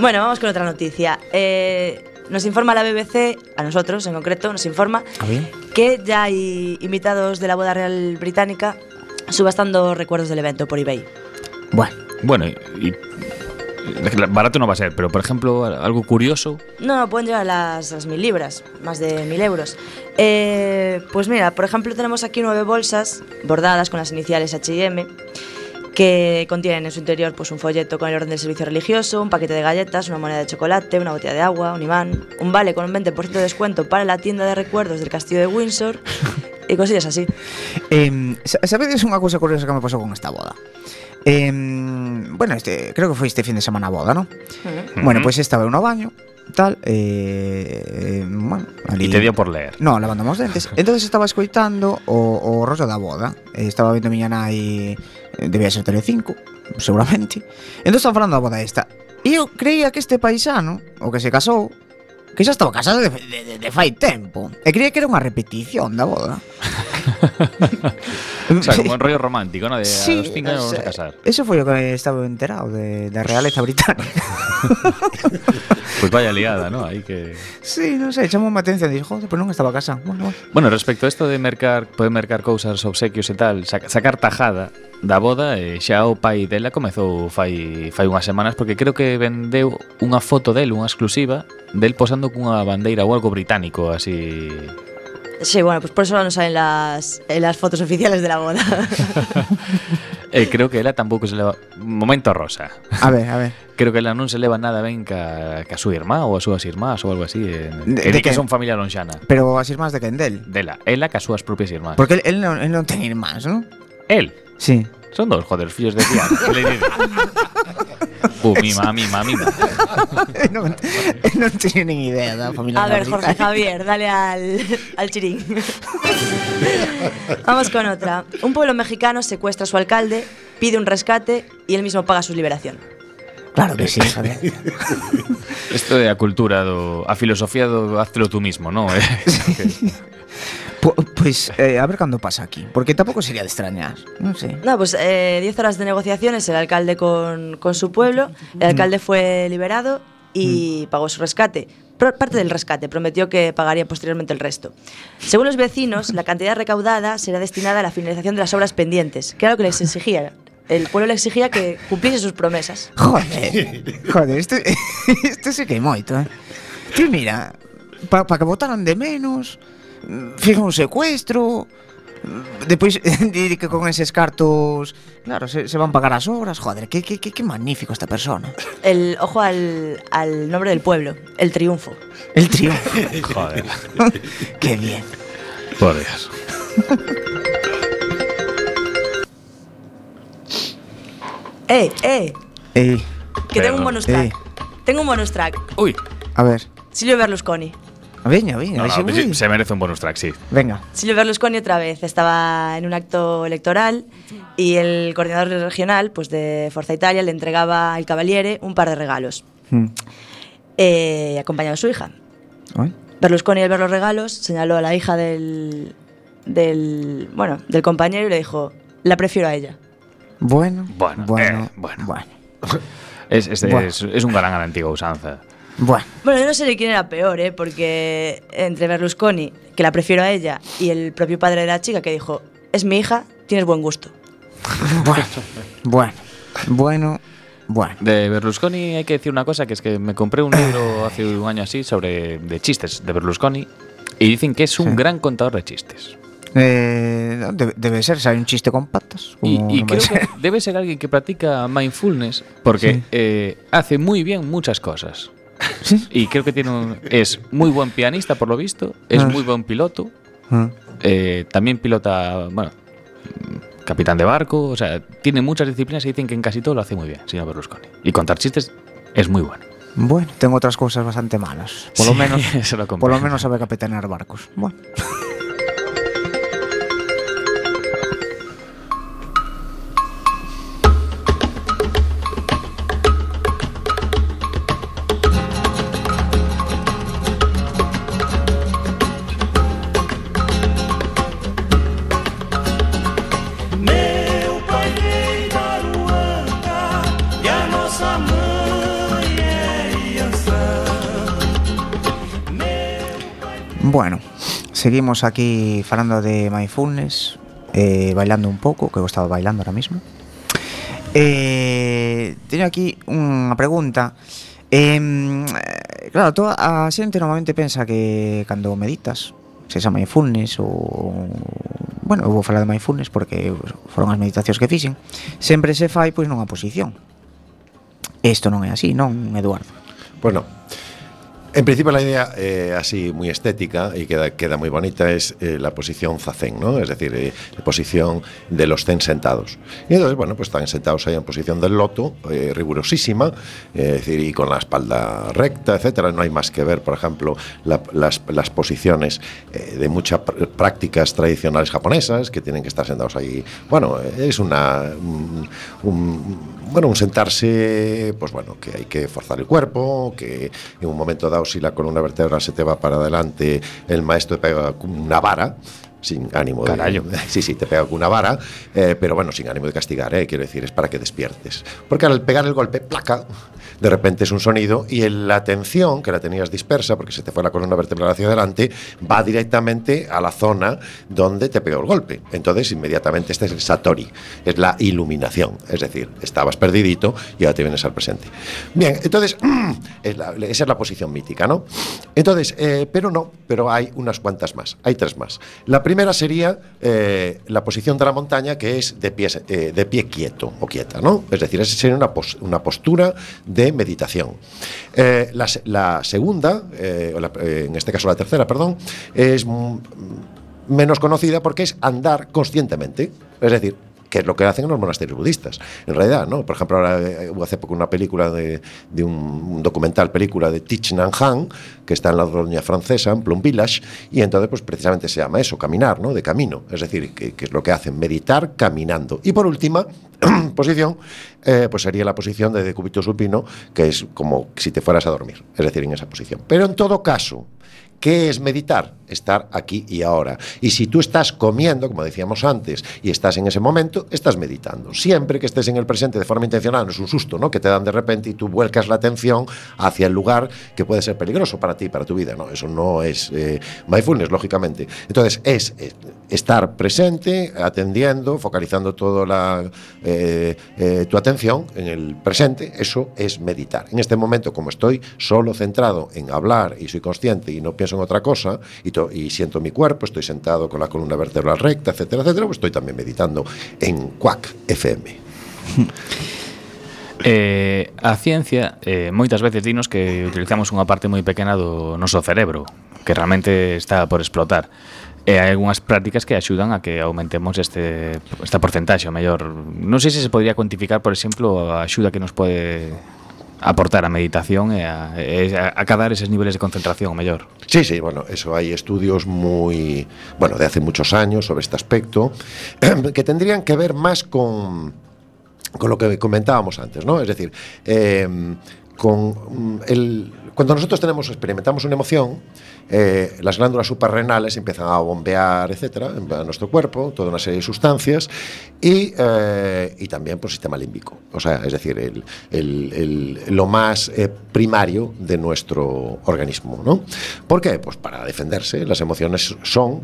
Bueno, vamos con otra noticia. Eh, nos informa la BBC, a nosotros en concreto, nos informa que ya hay invitados de la boda real británica subastando recuerdos del evento por eBay. Bueno, Bueno, y, y- barato no va a ser, pero por ejemplo, algo curioso, No, no, pueden llegar a las, las mil libras, más de mil euros. Eh, pues mira, por ejemplo, tenemos aquí nueve bolsas bordadas con las iniciales HM que contienen en su interior pues, un folleto con el orden del servicio religioso, un paquete de galletas, una moneda de chocolate, una botella de agua, un imán, un vale con un 20% de descuento para la tienda de recuerdos del castillo de Windsor y cosillas así. eh, sa- sabedes unha cousa curiosa que me pasou con esta boda? Eh, bueno, este, creo que foi este fin de semana boda, ¿no? Ujú. Bueno, pois pues estaba eu no baño, tal eh, eh bueno, ali... E te dio por ler No, lavando os dentes Entonces estaba escoitando o, o rollo da boda. Eh, estaba vendo miña nai eh, Debía ser Telecinco, seguramente. Entón estaba falando da boda esta. E eu creía que este paisano, o que se casou Que xa estaba casado de, de, de, de fai tempo E creía que era unha repetición da boda. o sea, como un rollo romántico, ¿no? De sí, a los cinco años vamos a casar. Eso fue lo que estaba enterado de la realeza británica. pues vaya liada, ¿no? Hay que... Sí, non sei, chamou má atención Dixo, joder, pero non estaba a casa bueno, bueno. bueno, respecto a isto de mercar Poder mercar cousas, obsequios e tal sac, Sacar tajada da boda e xa o pai dela comezou fai, fai unhas semanas porque creo que vendeu unha foto del, unha exclusiva del posando cunha bandeira ou algo británico así Sí, bueno, pues por eso no salen las, en las fotos oficiales de la boda. E creo que ela tampouco se leva... Momento rosa. A ver, a ver. Creo que ela non se leva nada ben ca, ca súa irmá ou as súas irmás ou algo así. Eh, De- que de di que que- son familia lonxana. Pero as irmás de Kendel. Dela, ela ca súas propias irmás. Porque él, él, non, él non ten irmáns, non? El. Sí. Son dos, joder, fillos de tía. Mima, mima, mima. non, él non tiene nin idea da familia A ver. Jorge Javier, dale al, al chirín. Vamos con otra. Un pueblo mexicano secuestra a su alcalde, pide un rescate y él mismo paga su liberación. Claro que sí, Javier. Isto é a cultura do a filosofía do hazlo tú mismo, ¿no? Eh, Pois, eh, a ver cando pasa aquí Porque tampouco sería de extrañar Non sei No, pues eh, 10 horas de negociaciones el alcalde con, con su pueblo. El alcalde fue liberado y pagó su rescate. Pro- Parte del rescate, prometió que pagaría posteriormente el resto. Según los vecinos, la cantidad recaudada será destinada a la finalización de las obras pendientes, que era lo que les exigía. El pueblo le exigía que cumpliese sus promesas. Joder, joder, isto, isto sí que é moito, eh mira, para pa que votaran de menos mm, Fija un secuestro Depois di que con eses cartos Claro, se, se van pagar as obras Joder, que, que, que, que magnífico esta persona El ojo al, al nombre del pueblo, el triunfo. El triunfo Joder, Qué bien por Dios. ¡Eh, eh! Ey, Que tengo un bonus track. Eh. Tengo un bonus track. Uy, a ver Silvio Berlusconi. Veña, veña, no, vexe, no, uy. se merece un bonus track, sí. Venga Silvio Berlusconi otra vez estaba en un acto electoral y el coordinador regional pues de Forza Italia le entregaba al Cavaliere un par de regalos, Mm. eh, acompañado de su hija. Ay. Berlusconi al ver los regalos señaló a la hija del, del, bueno, del compañero y le dijo, la prefiero a ella. Bueno, Bueno, bueno, eh, bueno. bueno. Es, es, Bueno. es, es un galán a la antigua usanza. Bueno, Bueno, yo no sé de quién era peor, ¿eh? porque entre Berlusconi, que la prefiero a ella, y el propio padre de la chica que dijo, es mi hija, tienes buen gusto. bueno, bueno, bueno, bueno. De Berlusconi hay que decir una cosa, que es que me compré un libro hace un año así sobre de chistes de Berlusconi y dicen que es un Sí. gran contador de chistes. Eh, debe, debe ser, si hay un chiste con patas. Y, y no creo que debe ser alguien que practica mindfulness porque Sí. eh, hace muy bien muchas cosas. Sí. Y creo que tiene un- es muy buen pianista, por lo visto, es Ah. muy buen piloto, Ah. eh, también pilota, bueno, capitán de barco, o sea, tiene muchas disciplinas y dicen que en casi todo lo hace muy bien, señor Berlusconi. Y contar chistes es muy bueno. Bueno, tengo otras cosas bastante malas. Por lo menos, por lo menos sabe capitanear barcos. Bueno. Seguimos aquí falando de mindfulness, eh, bailando un pouco, que eu estaba bailando ahora mismo. Eh, teño aquí unha pregunta. Eh, claro, toda a xente normalmente pensa que cando meditas, se xa mindfulness ou bueno, eu vou falar de mindfulness porque foron as meditacións que fixen, sempre se fai pois nunha posición. Isto non é así, non, Eduardo? Bueno, pues en principio la idea eh, así muy estética y queda, queda muy bonita es eh, la posición zazen, ¿no? Es decir, eh, la posición de los zen sentados. Y entonces, bueno, pues están sentados ahí en posición del loto, rigurosísima, es decir, y con la espalda recta, etcétera. No hay más que ver, por ejemplo, la- las, las posiciones de muchas pr- prácticas tradicionales japonesas que tienen que estar sentados ahí. Bueno, es una un- un- bueno, un sentarse, pues bueno, que hay que forzar el cuerpo, que en un momento dado si la columna vertebral se te va para adelante, el maestro pega una vara, sin ánimo Carallo. de... Sí, sí, te pega con una vara, eh, pero bueno, sin ánimo de castigar, eh, quiero decir, es para que despiertes. Porque al pegar el golpe, placa, de repente es un sonido y la atención, que la tenías dispersa, porque se te fue la columna vertebral hacia adelante, va directamente a la zona donde te pegó el golpe. Entonces, inmediatamente, este es el Satori, es la iluminación. Es decir, estabas perdidito y ahora te vienes al presente. Bien, entonces, es la- esa es la posición mítica, ¿no? Entonces, eh, pero no, pero hay unas cuantas más, hay tres más. La primera sería eh, la posición de la montaña, que es de pie, eh, de pie quieto o quieta, ¿no? Es decir, esa sería una, una postura de meditación. Eh, la, se- la segunda, en este caso la tercera, perdón, es menos conocida porque es andar conscientemente. Es decir, que es lo que hacen en los monasterios budistas. En realidad, ¿no? Por ejemplo, ahora eh, hubo hace poco una película de, un, documental, película de Thich Nhat Hanh, que está en la colonia francesa, en Plum Village, y entonces, pues precisamente se llama eso, caminar, ¿no? De camino. Es decir, que, que es lo que hacen, meditar caminando. Y por última, posición, eh, pues sería la posición de decúbito supino, que es como si te fueras a dormir, es decir, en esa posición. Pero en todo caso, ¿Qué es meditar? Estar aquí y ahora. Y si tú estás comiendo, como decíamos antes, y estás en ese momento, estás meditando. Siempre que estés en el presente de forma intencional, no es un susto, ¿no? Que te dan de repente y tú vuelcas la atención hacia el lugar que puede ser peligroso para ti, para tu vida, ¿no? Eso no es eh, mindfulness, lógicamente. Entonces, es, estar presente, atendiendo, focalizando toda eh, eh, tu atención en el presente, eso es meditar. En este momento, como estoy solo centrado en hablar y soy consciente y no pienso son otra cosa y, to y siento mi cuerpo, estoy sentado con la columna vertebral recta, etcétera, etcétera, pues estoy también meditando en Quack FM. Eh, a ciencia eh, moitas veces dinos que utilizamos unha parte moi pequena do noso cerebro que realmente está por explotar e hai algunhas prácticas que axudan a que aumentemos este esta porcentaxe, o mellor, non sei se se podría cuantificar, por exemplo, a axuda que nos pode aportar a meditación e a, e a niveles de concentración mellor Sí, sí, bueno, eso hay estudios muy, bueno, de hace muchos años sobre este aspecto, que tendrían que ver más con, con lo que comentábamos antes, ¿no? Es decir, eh, con el cuando nosotros tenemos experimentamos una emoción, eh, las glándulas suprarrenales empiezan a bombear, etcétera, a nuestro cuerpo, toda una serie de sustancias y, eh, y también por sistema límbico. O sea, es decir, el- el- lo más eh, primario de nuestro organismo. ¿no? ¿Por qué? Pues para defenderse. Las emociones son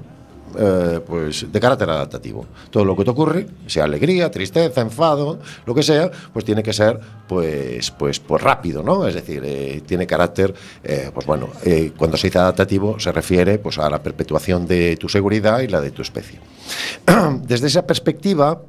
eh, pues de carácter adaptativo. Todo lo que te ocurre, sea alegría, tristeza, enfado, lo que sea, pues tiene que ser pues pues pues rápido, ¿no? Es decir, eh, tiene carácter, eh, pues bueno, cuando se dice adaptativo se refiere pues a la perpetuación de tu seguridad y la de tu especie. Desde esa perspectiva,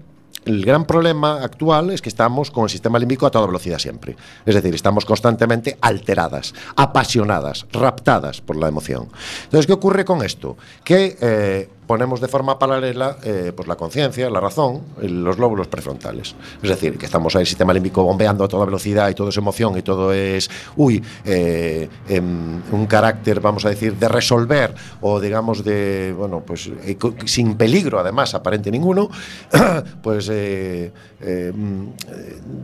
el gran problema actual es que estamos con el sistema límbico a toda velocidad siempre. Es decir, estamos constantemente alteradas, apasionadas, raptadas por la emoción. Entonces, ¿qué ocurre con esto? Que eh, ponemos de forma paralela eh, pues la conciencia, la razón, los lóbulos prefrontales. Es decir, que estamos ahí el sistema límbico bombeando a toda velocidad y todo es emoción y todo es, uy, eh, em, un carácter, vamos a decir, de resolver o digamos de, bueno, pues eh, sin peligro además aparente ninguno, pues, eh,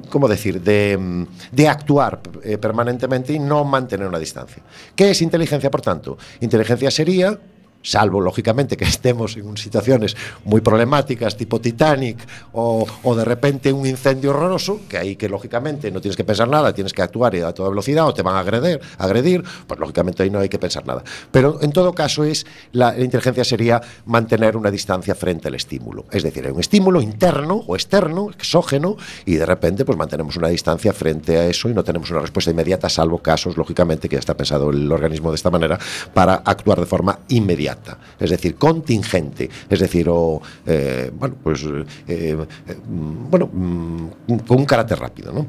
¿cómo decir?, de, de actuar permanentemente y no mantener una distancia. ¿Qué es inteligencia, por tanto? Inteligencia sería salvo lógicamente que estemos en situaciones muy problemáticas tipo Titanic o, de repente un incendio horroroso, que ahí que lógicamente no tienes que pensar nada, tienes que actuar a toda velocidad o te van a agredir, agredir pues lógicamente ahí no hay que pensar nada. Pero en todo caso es la, la inteligencia sería mantener una distancia frente al estímulo, es decir, hay un estímulo interno o externo, exógeno, y de repente pues mantenemos una distancia frente a eso y no tenemos una respuesta inmediata, salvo casos, lógicamente, que ya está pensado el organismo de esta manera, para actuar de forma inmediata, inmediata, es decir, contingente, es decir, o, eh, bueno, pues, eh, eh bueno, mm, con un carácter rápido, ¿no?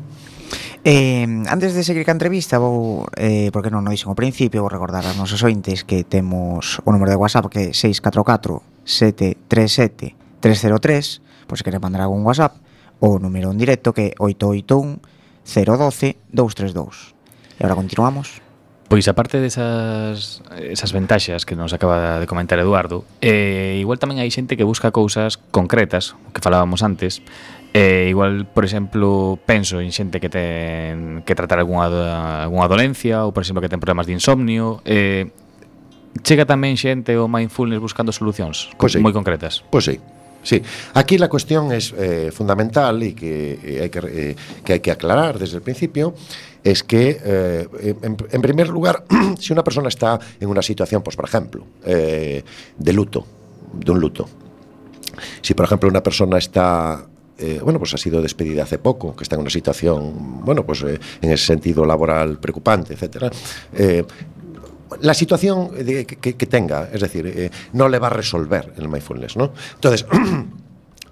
Eh, antes de seguir ca entrevista vou, eh, porque non o dixen ao principio, vou recordar aos nosos ointes que temos o número de WhatsApp que é 644 737 303, pois se quere mandar algún WhatsApp, o número en directo que é 881 012 232. E agora continuamos. Pois aparte desas esas ventaxas que nos acaba de comentar Eduardo, eh, igual tamén hai xente que busca cousas concretas, o que falábamos antes, eh, igual, por exemplo, penso en xente que ten que tratar algunha, algunha dolencia ou, por exemplo, que ten problemas de insomnio, eh, chega tamén xente o mindfulness buscando solucións pois sí. moi concretas. Pois sí. Sí, aquí la cuestión es eh, fundamental y que, eh, hay que, eh, que hay que aclarar desde el principio es que, eh, en, primer lugar, si una persona está en una situación, pues por ejemplo, eh, de luto, de un luto, si por ejemplo una persona está eh, bueno, pues ha sido despedida hace poco, que está en una situación, bueno, pues en ese sentido laboral preocupante, etcétera. la situación que, que- tenga, es decir, no le va a resolver el mindfulness, ¿no? Entonces,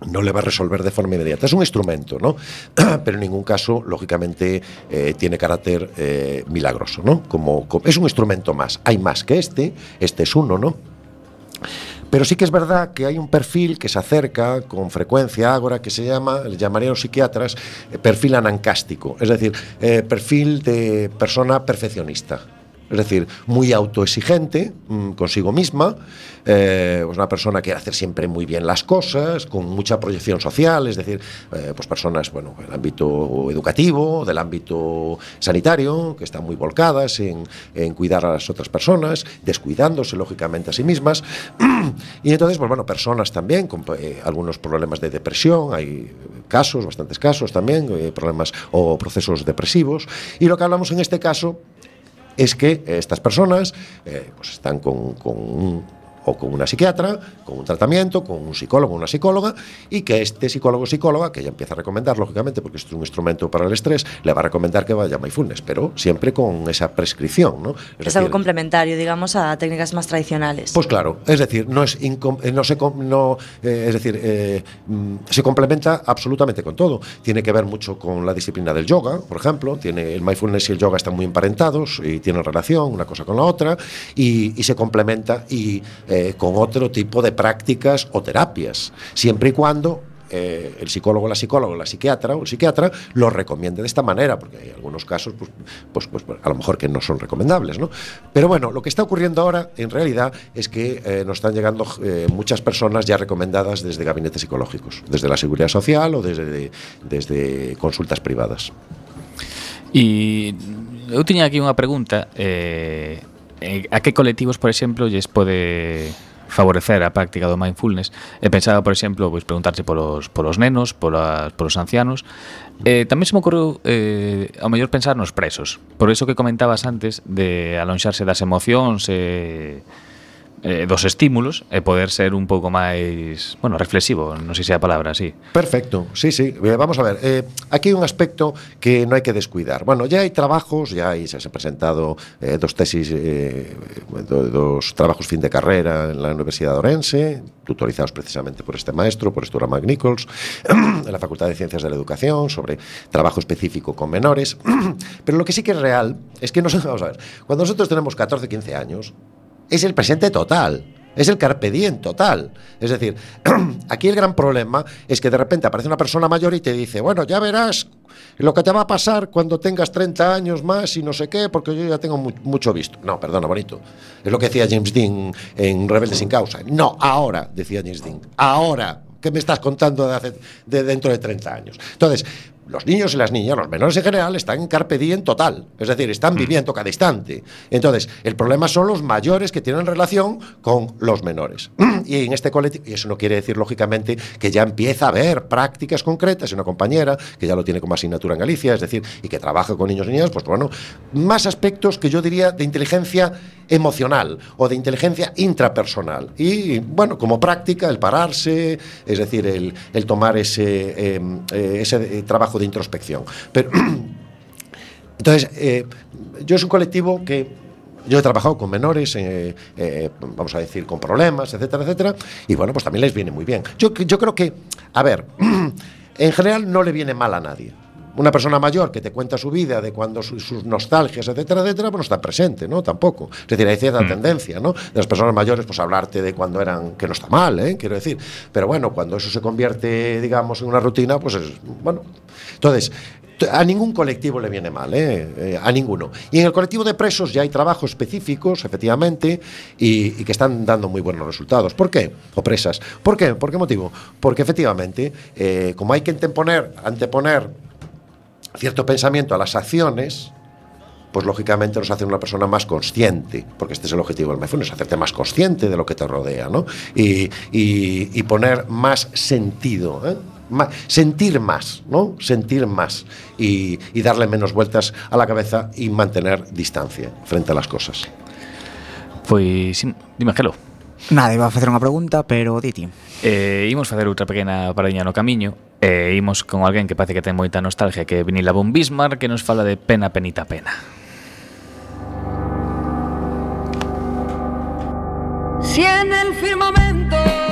no le va a resolver de forma inmediata. Es un instrumento, ¿no? Pero en ningún caso, lógicamente, eh, tiene carácter eh, milagroso, ¿no? Como, es un instrumento más. Hay más que este, este es uno, ¿no? Pero sí que es verdad que hay un perfil que se acerca con frecuencia ahora que se llama, le llamarían los psiquiatras, eh, perfil anancástico, es decir, perfil de persona perfeccionista. Es decir, muy autoexigente mm, consigo misma, eh, pues una persona que hacer siempre muy bien las cosas, con mucha proyección social, es decir, eh, pues personas, bueno, del ámbito educativo, del ámbito sanitario, que están muy volcadas en, cuidar a las otras personas, descuidándose lógicamente a sí mismas. y entonces, pues bueno, personas también con eh, algunos problemas de depresión, hay casos, bastantes casos también, problemas o procesos depresivos. Y lo que hablamos en este caso es que estas personas eh, pues están con, con un o con una psiquiatra, con un tratamiento, con un psicólogo, una psicóloga, y que este psicólogo o psicóloga, que ella empieza a recomendar, lógicamente, porque esto es un instrumento para el estrés, le va a recomendar que vaya a mindfulness, pero siempre con esa prescripción, ¿no? Es algo complementario, digamos, a técnicas más tradicionales. Pues claro, es decir, no es eh, no se no, eh, es decir, eh, mm, se complementa absolutamente con todo. Tiene que ver mucho con la disciplina del yoga, por ejemplo. Tiene el mindfulness y el yoga están muy emparentados y tienen relación una cosa con la otra y, y se complementa y eh, con otro tipo de prácticas o terapias, siempre y cuando eh, el psicólogo, la psicóloga, la psiquiatra o el psiquiatra lo recomiende de esta manera, porque hay algunos casos, pues, pues, pues, pues, a lo mejor que no son recomendables, ¿no? Pero bueno, lo que está ocurriendo ahora, en realidad, es que eh, nos están llegando eh, muchas personas ya recomendadas desde gabinetes psicológicos, desde la seguridad social o desde, desde consultas privadas. Y eu tiña aquí unha pregunta eh, a que colectivos, por exemplo, lles pode favorecer a práctica do mindfulness. E pensaba, por exemplo, pois preguntarse polos, polos nenos, polas, polos ancianos. Eh, tamén se me ocorreu, eh, ao mellor, pensar nos presos. Por iso que comentabas antes de alonxarse das emocións e... Eh, eh, dos estímulos e poder ser un pouco máis, bueno, reflexivo, non sei se é a palabra así. Perfecto, sí, sí. Eh, Vamos a ver, eh, aquí hai un aspecto que non hai que descuidar. Bueno, ya hai trabajos, ya hai, se han presentado eh, dos tesis, eh, do, dos trabajos fin de carrera en la Universidad de Orense, tutorizados precisamente por este maestro, por Estura Nichols, en la Facultad de Ciencias de la Educación, sobre trabajo específico con menores. Pero lo que sí que es real es que vamos a ver, cuando nosotros tenemos 14, 15 años, es el presente total. Es el carpe diem total. Es decir, aquí el gran problema es que de repente aparece una persona mayor y te dice, bueno, ya verás lo que te va a pasar cuando tengas 30 años más y no sé qué, porque yo ya tengo mu- mucho visto. No, perdona, bonito. Es lo que decía James Dean en Rebelde sin causa. No, ahora, decía James Dean. Ahora. ¿Qué me estás contando de, hace, de dentro de 30 años? Entonces, los niños y las niñas, los menores en general, están en carpe diem total. Es decir, están viviendo cada instante. Entonces, el problema son los mayores que tienen relación con los menores. Y en este colectivo, y eso no quiere decir, lógicamente, que ya empieza a haber prácticas concretas. Una compañera que ya lo tiene como asignatura en Galicia, es decir, y que trabaja con niños y niñas, pues bueno, más aspectos que yo diría de inteligencia emocional o de inteligencia intrapersonal. Y bueno, como práctica, el pararse, es decir, el, el tomar ese, eh, eh, ese eh, trabajo de introspección. Pero, entonces, eh, yo es un colectivo que yo he trabajado con menores, eh, eh, vamos a decir, con problemas, etcétera, etcétera, y bueno, pues también les viene muy bien. Yo creo que, a ver, en general no le viene mal a nadie. Una persona mayor que te cuenta su vida, de cuando su- sus nostalgias, etcétera, etcétera, pues no está presente, ¿no? Tampoco. Es decir, hay cierta tendencia, ¿no? De las personas mayores, pues hablarte de cuando eran, que no está mal, ¿eh? Quiero decir. Pero bueno, cuando eso se convierte, digamos, en una rutina, pues es, bueno. Entonces, a ningún colectivo le viene mal, ¿eh? Eh, a ninguno. Y en el colectivo de presos ya hay trabajos específicos, efectivamente, y, y que están dando muy buenos resultados. ¿Por qué? O presas. ¿Por qué? ¿Por qué motivo? Porque efectivamente, eh, como hay que anteponer, anteponer cierto pensamiento a las acciones, pues lógicamente nos hace una persona más consciente, porque este es el objetivo del mindfulness, hacerte más consciente de lo que te rodea, ¿no? Y, y- y poner más sentido, ¿eh? Sentir más, ¿no? Sentir más y, y darle menos vueltas a la cabeza y mantener distancia frente a las cosas. Pois, sim, dime, Gelo. Nada, iba a facer unha pregunta, pero diti. Eh, imos facer outra pequena paradiña no camiño e imos con alguén que parece que ten moita nostalgia que é Vinila Bismarck que nos fala de pena, penita, pena. Si en el firmamento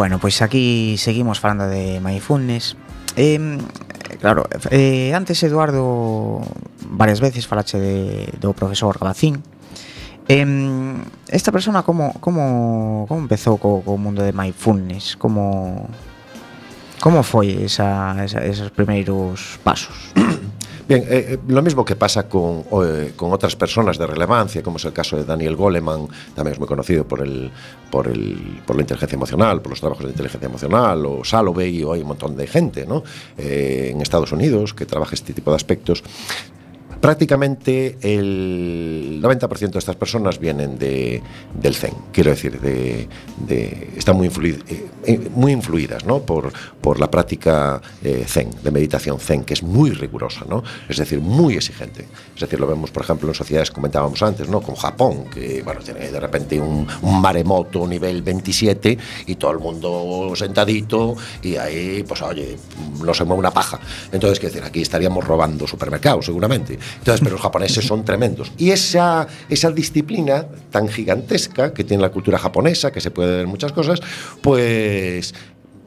Bueno, pois aquí seguimos falando de Mindfulness. Eh, claro, eh, antes Eduardo varias veces falache de, do profesor Gabacín. Eh, esta persona como como como empezou co, co mundo de Mindfulness? Como como foi esa, esa esos primeiros pasos? Bien, eh, eh, lo mismo que pasa con, eh, con otras personas de relevancia, como es el caso de Daniel Goleman, también es muy conocido por, el, por, el, por la inteligencia emocional, por los trabajos de inteligencia emocional, o Salovey, o hay un montón de gente ¿no? En Estados Unidos que trabaja este tipo de aspectos. Prácticamente el 90% de estas personas vienen de, del Zen, quiero decir, de, están muy, influi- eh, eh, muy influidas ¿no? por, por la práctica eh, Zen, de meditación Zen, que es muy rigurosa, ¿no? es decir, muy exigente. Es decir, lo vemos, por ejemplo, en sociedades que comentábamos antes, ¿no? con Japón, que bueno, tiene de repente un, un maremoto nivel 27 y todo el mundo sentadito y ahí, pues oye, no se mueve una paja. Entonces, quiero decir, aquí estaríamos robando supermercados, seguramente. Entonces, pero los japoneses son tremendos. Y esa, esa disciplina tan gigantesca que tiene la cultura japonesa, que se puede ver en muchas cosas, pues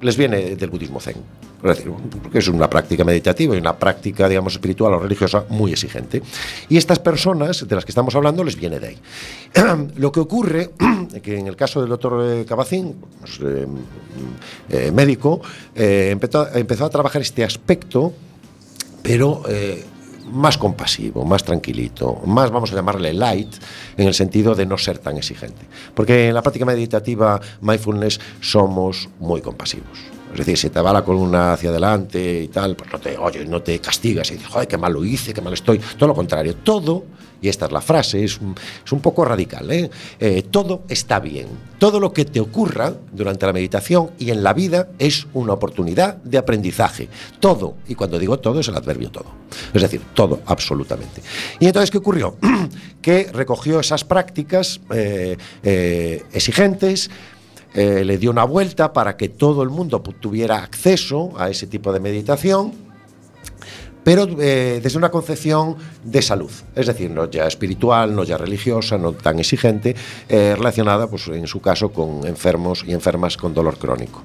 les viene del budismo zen. Es decir, porque es una práctica meditativa y una práctica, digamos, espiritual o religiosa muy exigente. Y estas personas de las que estamos hablando les viene de ahí. Lo que ocurre, que en el caso del doctor eh, Cabacín, pues, eh, eh, médico, eh, empezó, empezó a trabajar este aspecto pero eh, más compasivo, más tranquilito, más vamos a llamarle light, en el sentido de no ser tan exigente. Porque en la práctica meditativa, mindfulness, somos muy compasivos. Es decir, si te va la columna hacia adelante y tal, pues no te, oye, no te castigas y dices, joder, qué mal lo hice, qué mal estoy. Todo lo contrario, todo, y esta es la frase, es un, es un poco radical, ¿eh? Eh, todo está bien. Todo lo que te ocurra durante la meditación y en la vida es una oportunidad de aprendizaje. Todo, y cuando digo todo es el adverbio todo. Es decir, todo, absolutamente. Y entonces, ¿qué ocurrió? que recogió esas prácticas eh, exigentes, le dio una vuelta para que todo el mundo tuviera acceso a ese tipo de meditación, pero eh, desde una concepción de salud, es decir, no ya espiritual, no ya religiosa, no tan exigente, eh, relacionada, pues en su caso, con enfermos y enfermas con dolor crónico.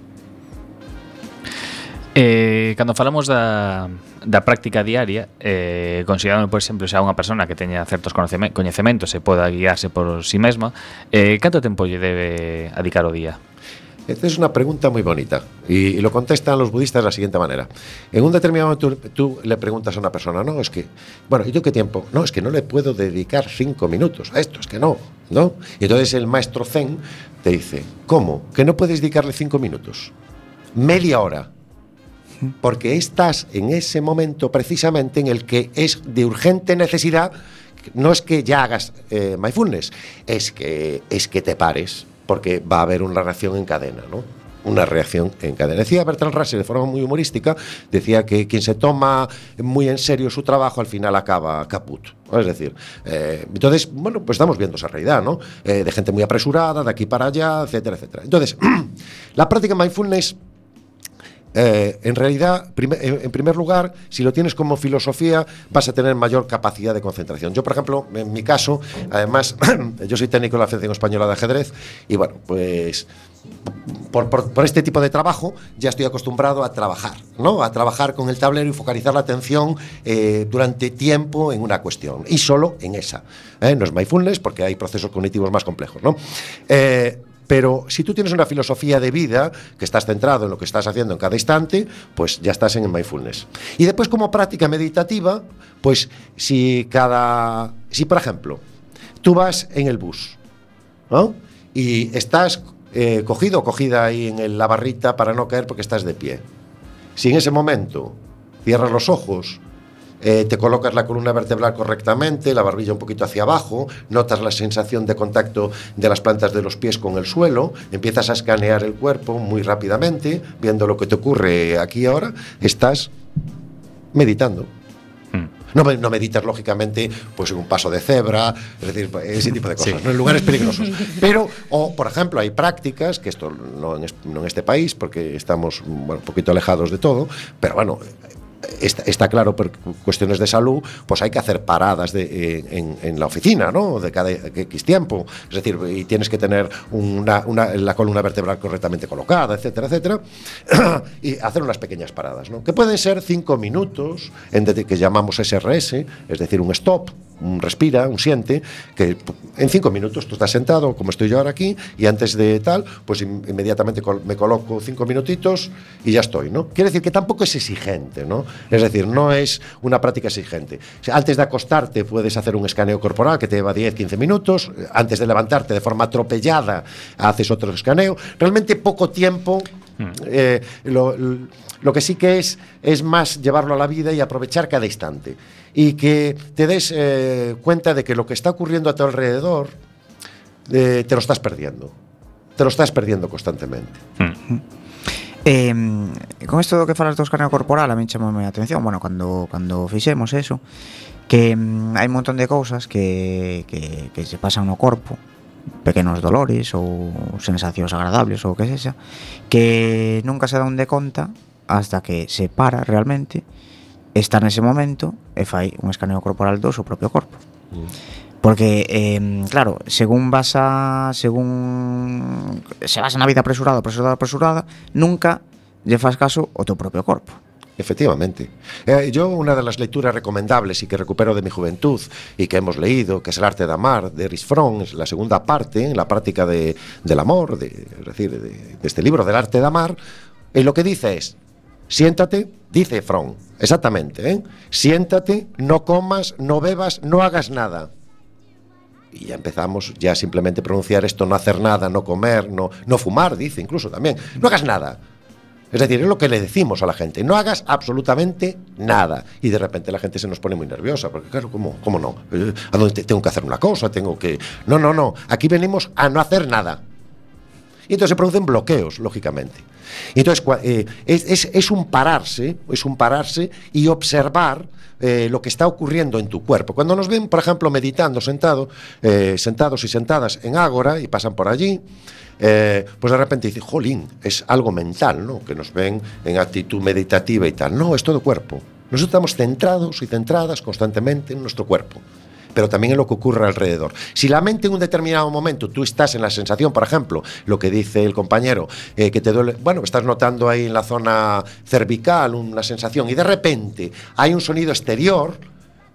Eh, cando falamos da, da práctica diaria, eh, considerando, por exemplo, xa unha persona que teña certos coñecementos e poda guiarse por si sí mesma, eh, canto tempo lle debe adicar o día? Esta es una pregunta muy bonita y, lo contestan los budistas de la siguiente manera. En un determinado momento tú, tú le preguntas a una persona, no, es que, bueno, ¿y tú qué tiempo? No, es que no le puedo dedicar cinco minutos a esto, es que no, ¿no? Y entonces el maestro Zen te dice, ¿cómo? ¿Que no puedes dedicarle cinco minutos? Media hora. Porque estás en ese momento precisamente en el que es de urgente necesidad, no es que ya hagas eh, mindfulness, es que, es que te pares, porque va a haber una reacción en cadena, ¿no? Una reacción en cadena. Decía Bertrand Russell de forma muy humorística, decía que quien se toma muy en serio su trabajo al final acaba caput. Es decir, eh, entonces, bueno, pues estamos viendo esa realidad, ¿no? Eh, de gente muy apresurada, de aquí para allá, etcétera, etcétera. Entonces, la práctica mindfulness eh, en realidad, en primer lugar, si lo tienes como filosofía, vas a tener mayor capacidad de concentración. Yo, por ejemplo, en mi caso, además, yo soy técnico de la Federación Española de Ajedrez y bueno, pues por, este tipo de trabajo ya estoy acostumbrado a trabajar, ¿no? A trabajar con el tablero y focalizar la atención eh, durante tiempo en una cuestión y solo en esa. ¿eh? No es mindfulness porque hay procesos cognitivos más complejos, ¿no? Pero si tú tienes una filosofía de vida que estás centrado en lo que estás haciendo en cada instante, pues ya estás en el mindfulness. Y después como práctica meditativa, pues si cada si por ejemplo, tú vas en el bus, ¿no? Y estás eh, cogido o cogida ahí en la barrita para no caer porque estás de pie. Si en ese momento cierras los ojos, eh, te colocas la columna vertebral correctamente, la barbilla un poquito hacia abajo, notas la sensación de contacto de las plantas de los pies con el suelo, empiezas a escanear el cuerpo muy rápidamente, viendo lo que te ocurre aquí ahora, estás meditando. No, me- no meditas, lógicamente, pues en un paso de cebra, es decir, ese tipo de cosas, ¿no? en lugares peligrosos. Pero, o por ejemplo, hay prácticas, que esto no en, no en este país, porque estamos bueno, un poquito alejados de todo, pero bueno, está, claro por cuestiones de salud, pues hay que hacer paradas de, en, la oficina, ¿no? De cada X tiempo. Es decir, y tienes que tener una, la columna vertebral correctamente colocada, etcétera, etcétera. y hacer unas pequeñas paradas, ¿no? Que pueden ser cinco minutos, que llamamos SRS, es decir, un stop, un respira, un siente, que en cinco minutos tú estás sentado, como estoy yo ahora aquí, y antes de tal, pues in- inmediatamente me coloco cinco minutitos y ya estoy, ¿no? Quiere decir que tampoco es exigente, ¿no? Es decir, no es una práctica exigente. Antes de acostarte puedes hacer un escaneo corporal que te lleva 10, 15 minutos, antes de levantarte de forma atropellada haces otro escaneo. Realmente poco tiempo. eh, lo, lo que sí que es es más llevarlo a la vida y aprovechar cada instante. y que te des eh, cuenta de que lo que está ocurriendo a tu alrededor eh, te lo estás perdiendo. Te lo estás perdiendo constantemente. Mm. Eh, con isto do que falas do escaneo corporal a mí me a atención, bueno, cando, cando fixemos eso, que mm, hai un montón de cousas que, que, que se pasan no corpo, pequenos dolores ou sensacións agradables ou o que sexa, que nunca se dan de conta hasta que se para realmente está nese momento e fai un escaneo corporal do seu propio corpo Porque, eh, claro, según vas a. Según. Se vas na vida apresurada, apresurada, apresurada, nunca lle fas caso ao teu propio corpo. Efectivamente. Eh, yo una de las lecturas recomendables y que recupero de mi juventud y que hemos leído, que es El arte de amar, de Erich Fromm, es la segunda parte, en la práctica de- del amor, de, es decir, de, de este libro del arte de amar, y lo que dice es, siéntate, dice Fromm, exactamente, ¿eh? siéntate, no comas, no bebas, no hagas nada. Y ya empezamos ya simplemente pronunciar esto, no hacer nada, no comer, no, no fumar, dice incluso también. No hagas nada. Es decir, es lo que le decimos a la gente, no hagas absolutamente nada. Y de repente la gente se nos pone muy nerviosa, porque claro, ¿cómo, cómo no? Eh, ¿A dónde te- tengo que hacer una cosa? Tengo que... No, no, no, aquí venimos a no hacer nada. Y entonces se producen bloqueos, lógicamente. Entonces eh, es, un pararse, es un pararse y observar eh, lo que está ocurriendo en tu cuerpo. Cuando nos ven, por ejemplo, meditando sentado, eh, sentados y sentadas en Ágora y pasan por allí, pues de repente dicen, jolín, es algo mental, ¿no? Que nos ven en actitud meditativa y tal. No, es todo cuerpo. Nosotros estamos centrados y centradas constantemente en nuestro cuerpo pero también en lo que ocurre alrededor. Si la mente en un determinado momento tú estás en la sensación, por ejemplo, lo que dice el compañero, eh, que te duele, bueno, estás notando ahí en la zona cervical una sensación y de repente hay un sonido exterior,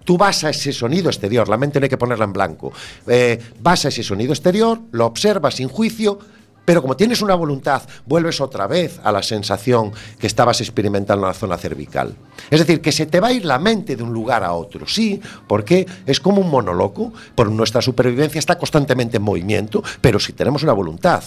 Tú vas a ese sonido exterior, la mente no hay que ponerla en blanco. Eh, vas a ese sonido exterior, lo observas sin juicio, pero como tienes una voluntad, vuelves otra vez a la sensación que estabas experimentando en la zona cervical. Es decir, que se te va a ir la mente de un lugar a otro, sí, porque es como un monoloco, por nuestra supervivencia está constantemente en movimiento, pero si tenemos una voluntad.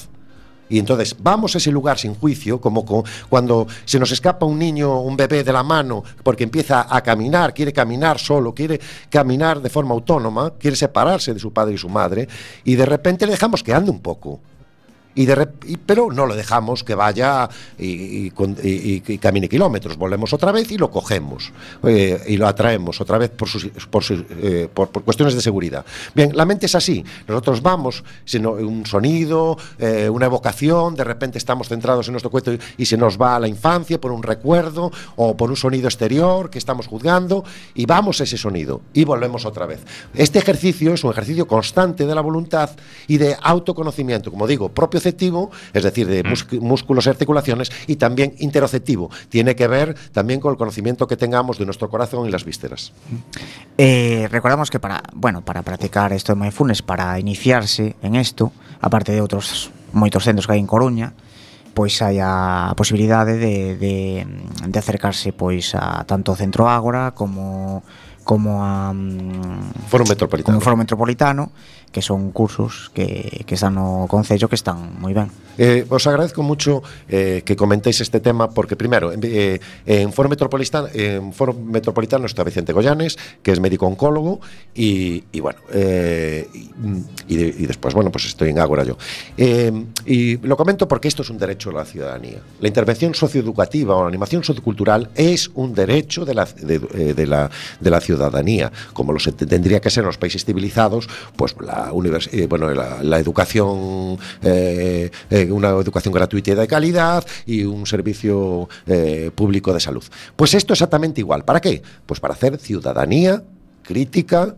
Y entonces vamos a ese lugar sin juicio, como co- cuando se nos escapa un niño, un bebé de la mano, porque empieza a caminar, quiere caminar solo, quiere caminar de forma autónoma, quiere separarse de su padre y su madre, y de repente le dejamos que ande un poco. Y de y- pero no lo dejamos que vaya y, y camine kilómetros. Volvemos otra vez y lo cogemos eh, y lo atraemos otra vez por, sus- por, sus, eh, por- por cuestiones de seguridad. Bien, la mente es así. Nosotros vamos, sino un sonido, eh, una evocación, de repente estamos centrados en nuestro cuento y, se nos va a la infancia por un recuerdo o por un sonido exterior que estamos juzgando y vamos a ese sonido y volvemos otra vez. Este ejercicio es un ejercicio constante de la voluntad y de autoconocimiento, como digo, es decir, de mus- músculos y articulaciones, y también interoceptivo. Tiene que ver también con el conocimiento que tengamos de nuestro corazón y las vísceras. Eh, recordamos que para, bueno, para practicar esto de mindfulness, para iniciarse en esto, aparte de outros moitos centros que hai en Coruña, pois hai a posibilidade de, de, de acercarse pois a tanto o Centro Ágora como como a mm, Foro Metropolitano. como Foro Metropolitano, que son cursos que, que están no Concello que están moi ben. Eh, os agradezco mucho eh, que comentéis este tema porque primero eh, en Foro Metropolitano en Foro Metropolitano está Vicente Goyanes que es médico oncólogo y, y bueno eh, y, y de- y después bueno pues estoy en Ágora yo. Eh, y lo comento porque esto es un derecho de la ciudadanía. La intervención socioeducativa o la animación sociocultural es un derecho de la, de, eh, de la, de la ciudadanía. Como lo tendría que ser en los países civilizados pues la, la, eh, bueno, la, educación, eh, eh, una educación gratuita y de calidad y un servicio público de salud. Pues esto exactamente igual. ¿Para qué? Pues para hacer ciudadanía crítica,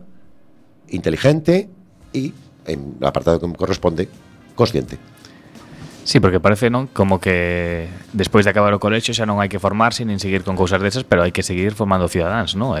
inteligente y, en el apartado que me corresponde, consciente. Sí, porque parece non como que despois de acabar o colexio xa non hai que formarse nin seguir con cousas desas, pero hai que seguir formando cidadáns, ¿no?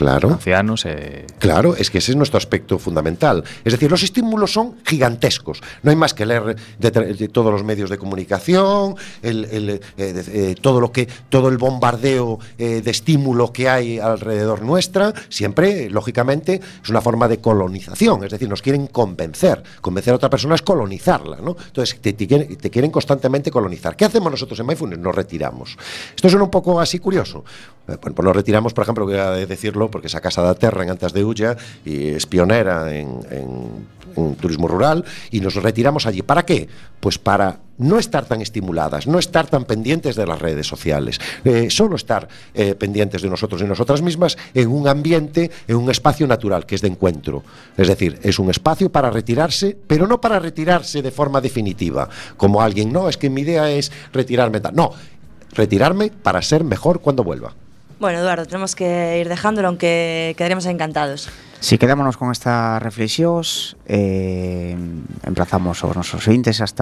Claro. ancianos e... Claro, es que ese es nuestro aspecto fundamental. Es decir, los estímulos son gigantescos. No hay más que leer de, todos los medios de comunicación, el- el, eh, de- eh, todo lo que, todo el bombardeo eh, de estímulo que hay alrededor nuestra. Siempre, lógicamente, es una forma de colonización. Es decir, nos quieren convencer. Convencer a otra persona es colonizarla, ¿no? Entonces te, te quieren, te quieren constantemente colonizar. ¿Qué hacemos nosotros en Mindfulness? Nos retiramos. Esto suena un poco así curioso. Eh, Bueno, pues nos retiramos, por ejemplo, voy a decirlo, porque esa casa da terra en Antas de Ulla y es pionera en, en- en turismo rural y nos retiramos allí. ¿Para qué? Pues para no estar tan estimuladas, no estar tan pendientes de las redes sociales, eh, solo estar eh, pendientes de nosotros y nosotras mismas en un ambiente, en un espacio natural que es de encuentro. Es decir, es un espacio para retirarse, pero no para retirarse de forma definitiva, como alguien, no, es que mi idea es retirarme. tal". No, retirarme para ser mejor cuando vuelva. Bueno, Eduardo, tenemos que ir dejándolo, aunque quedaremos encantados. Si quedámonos con estas reflexións eh, Emplazamos aos nosos ointes hasta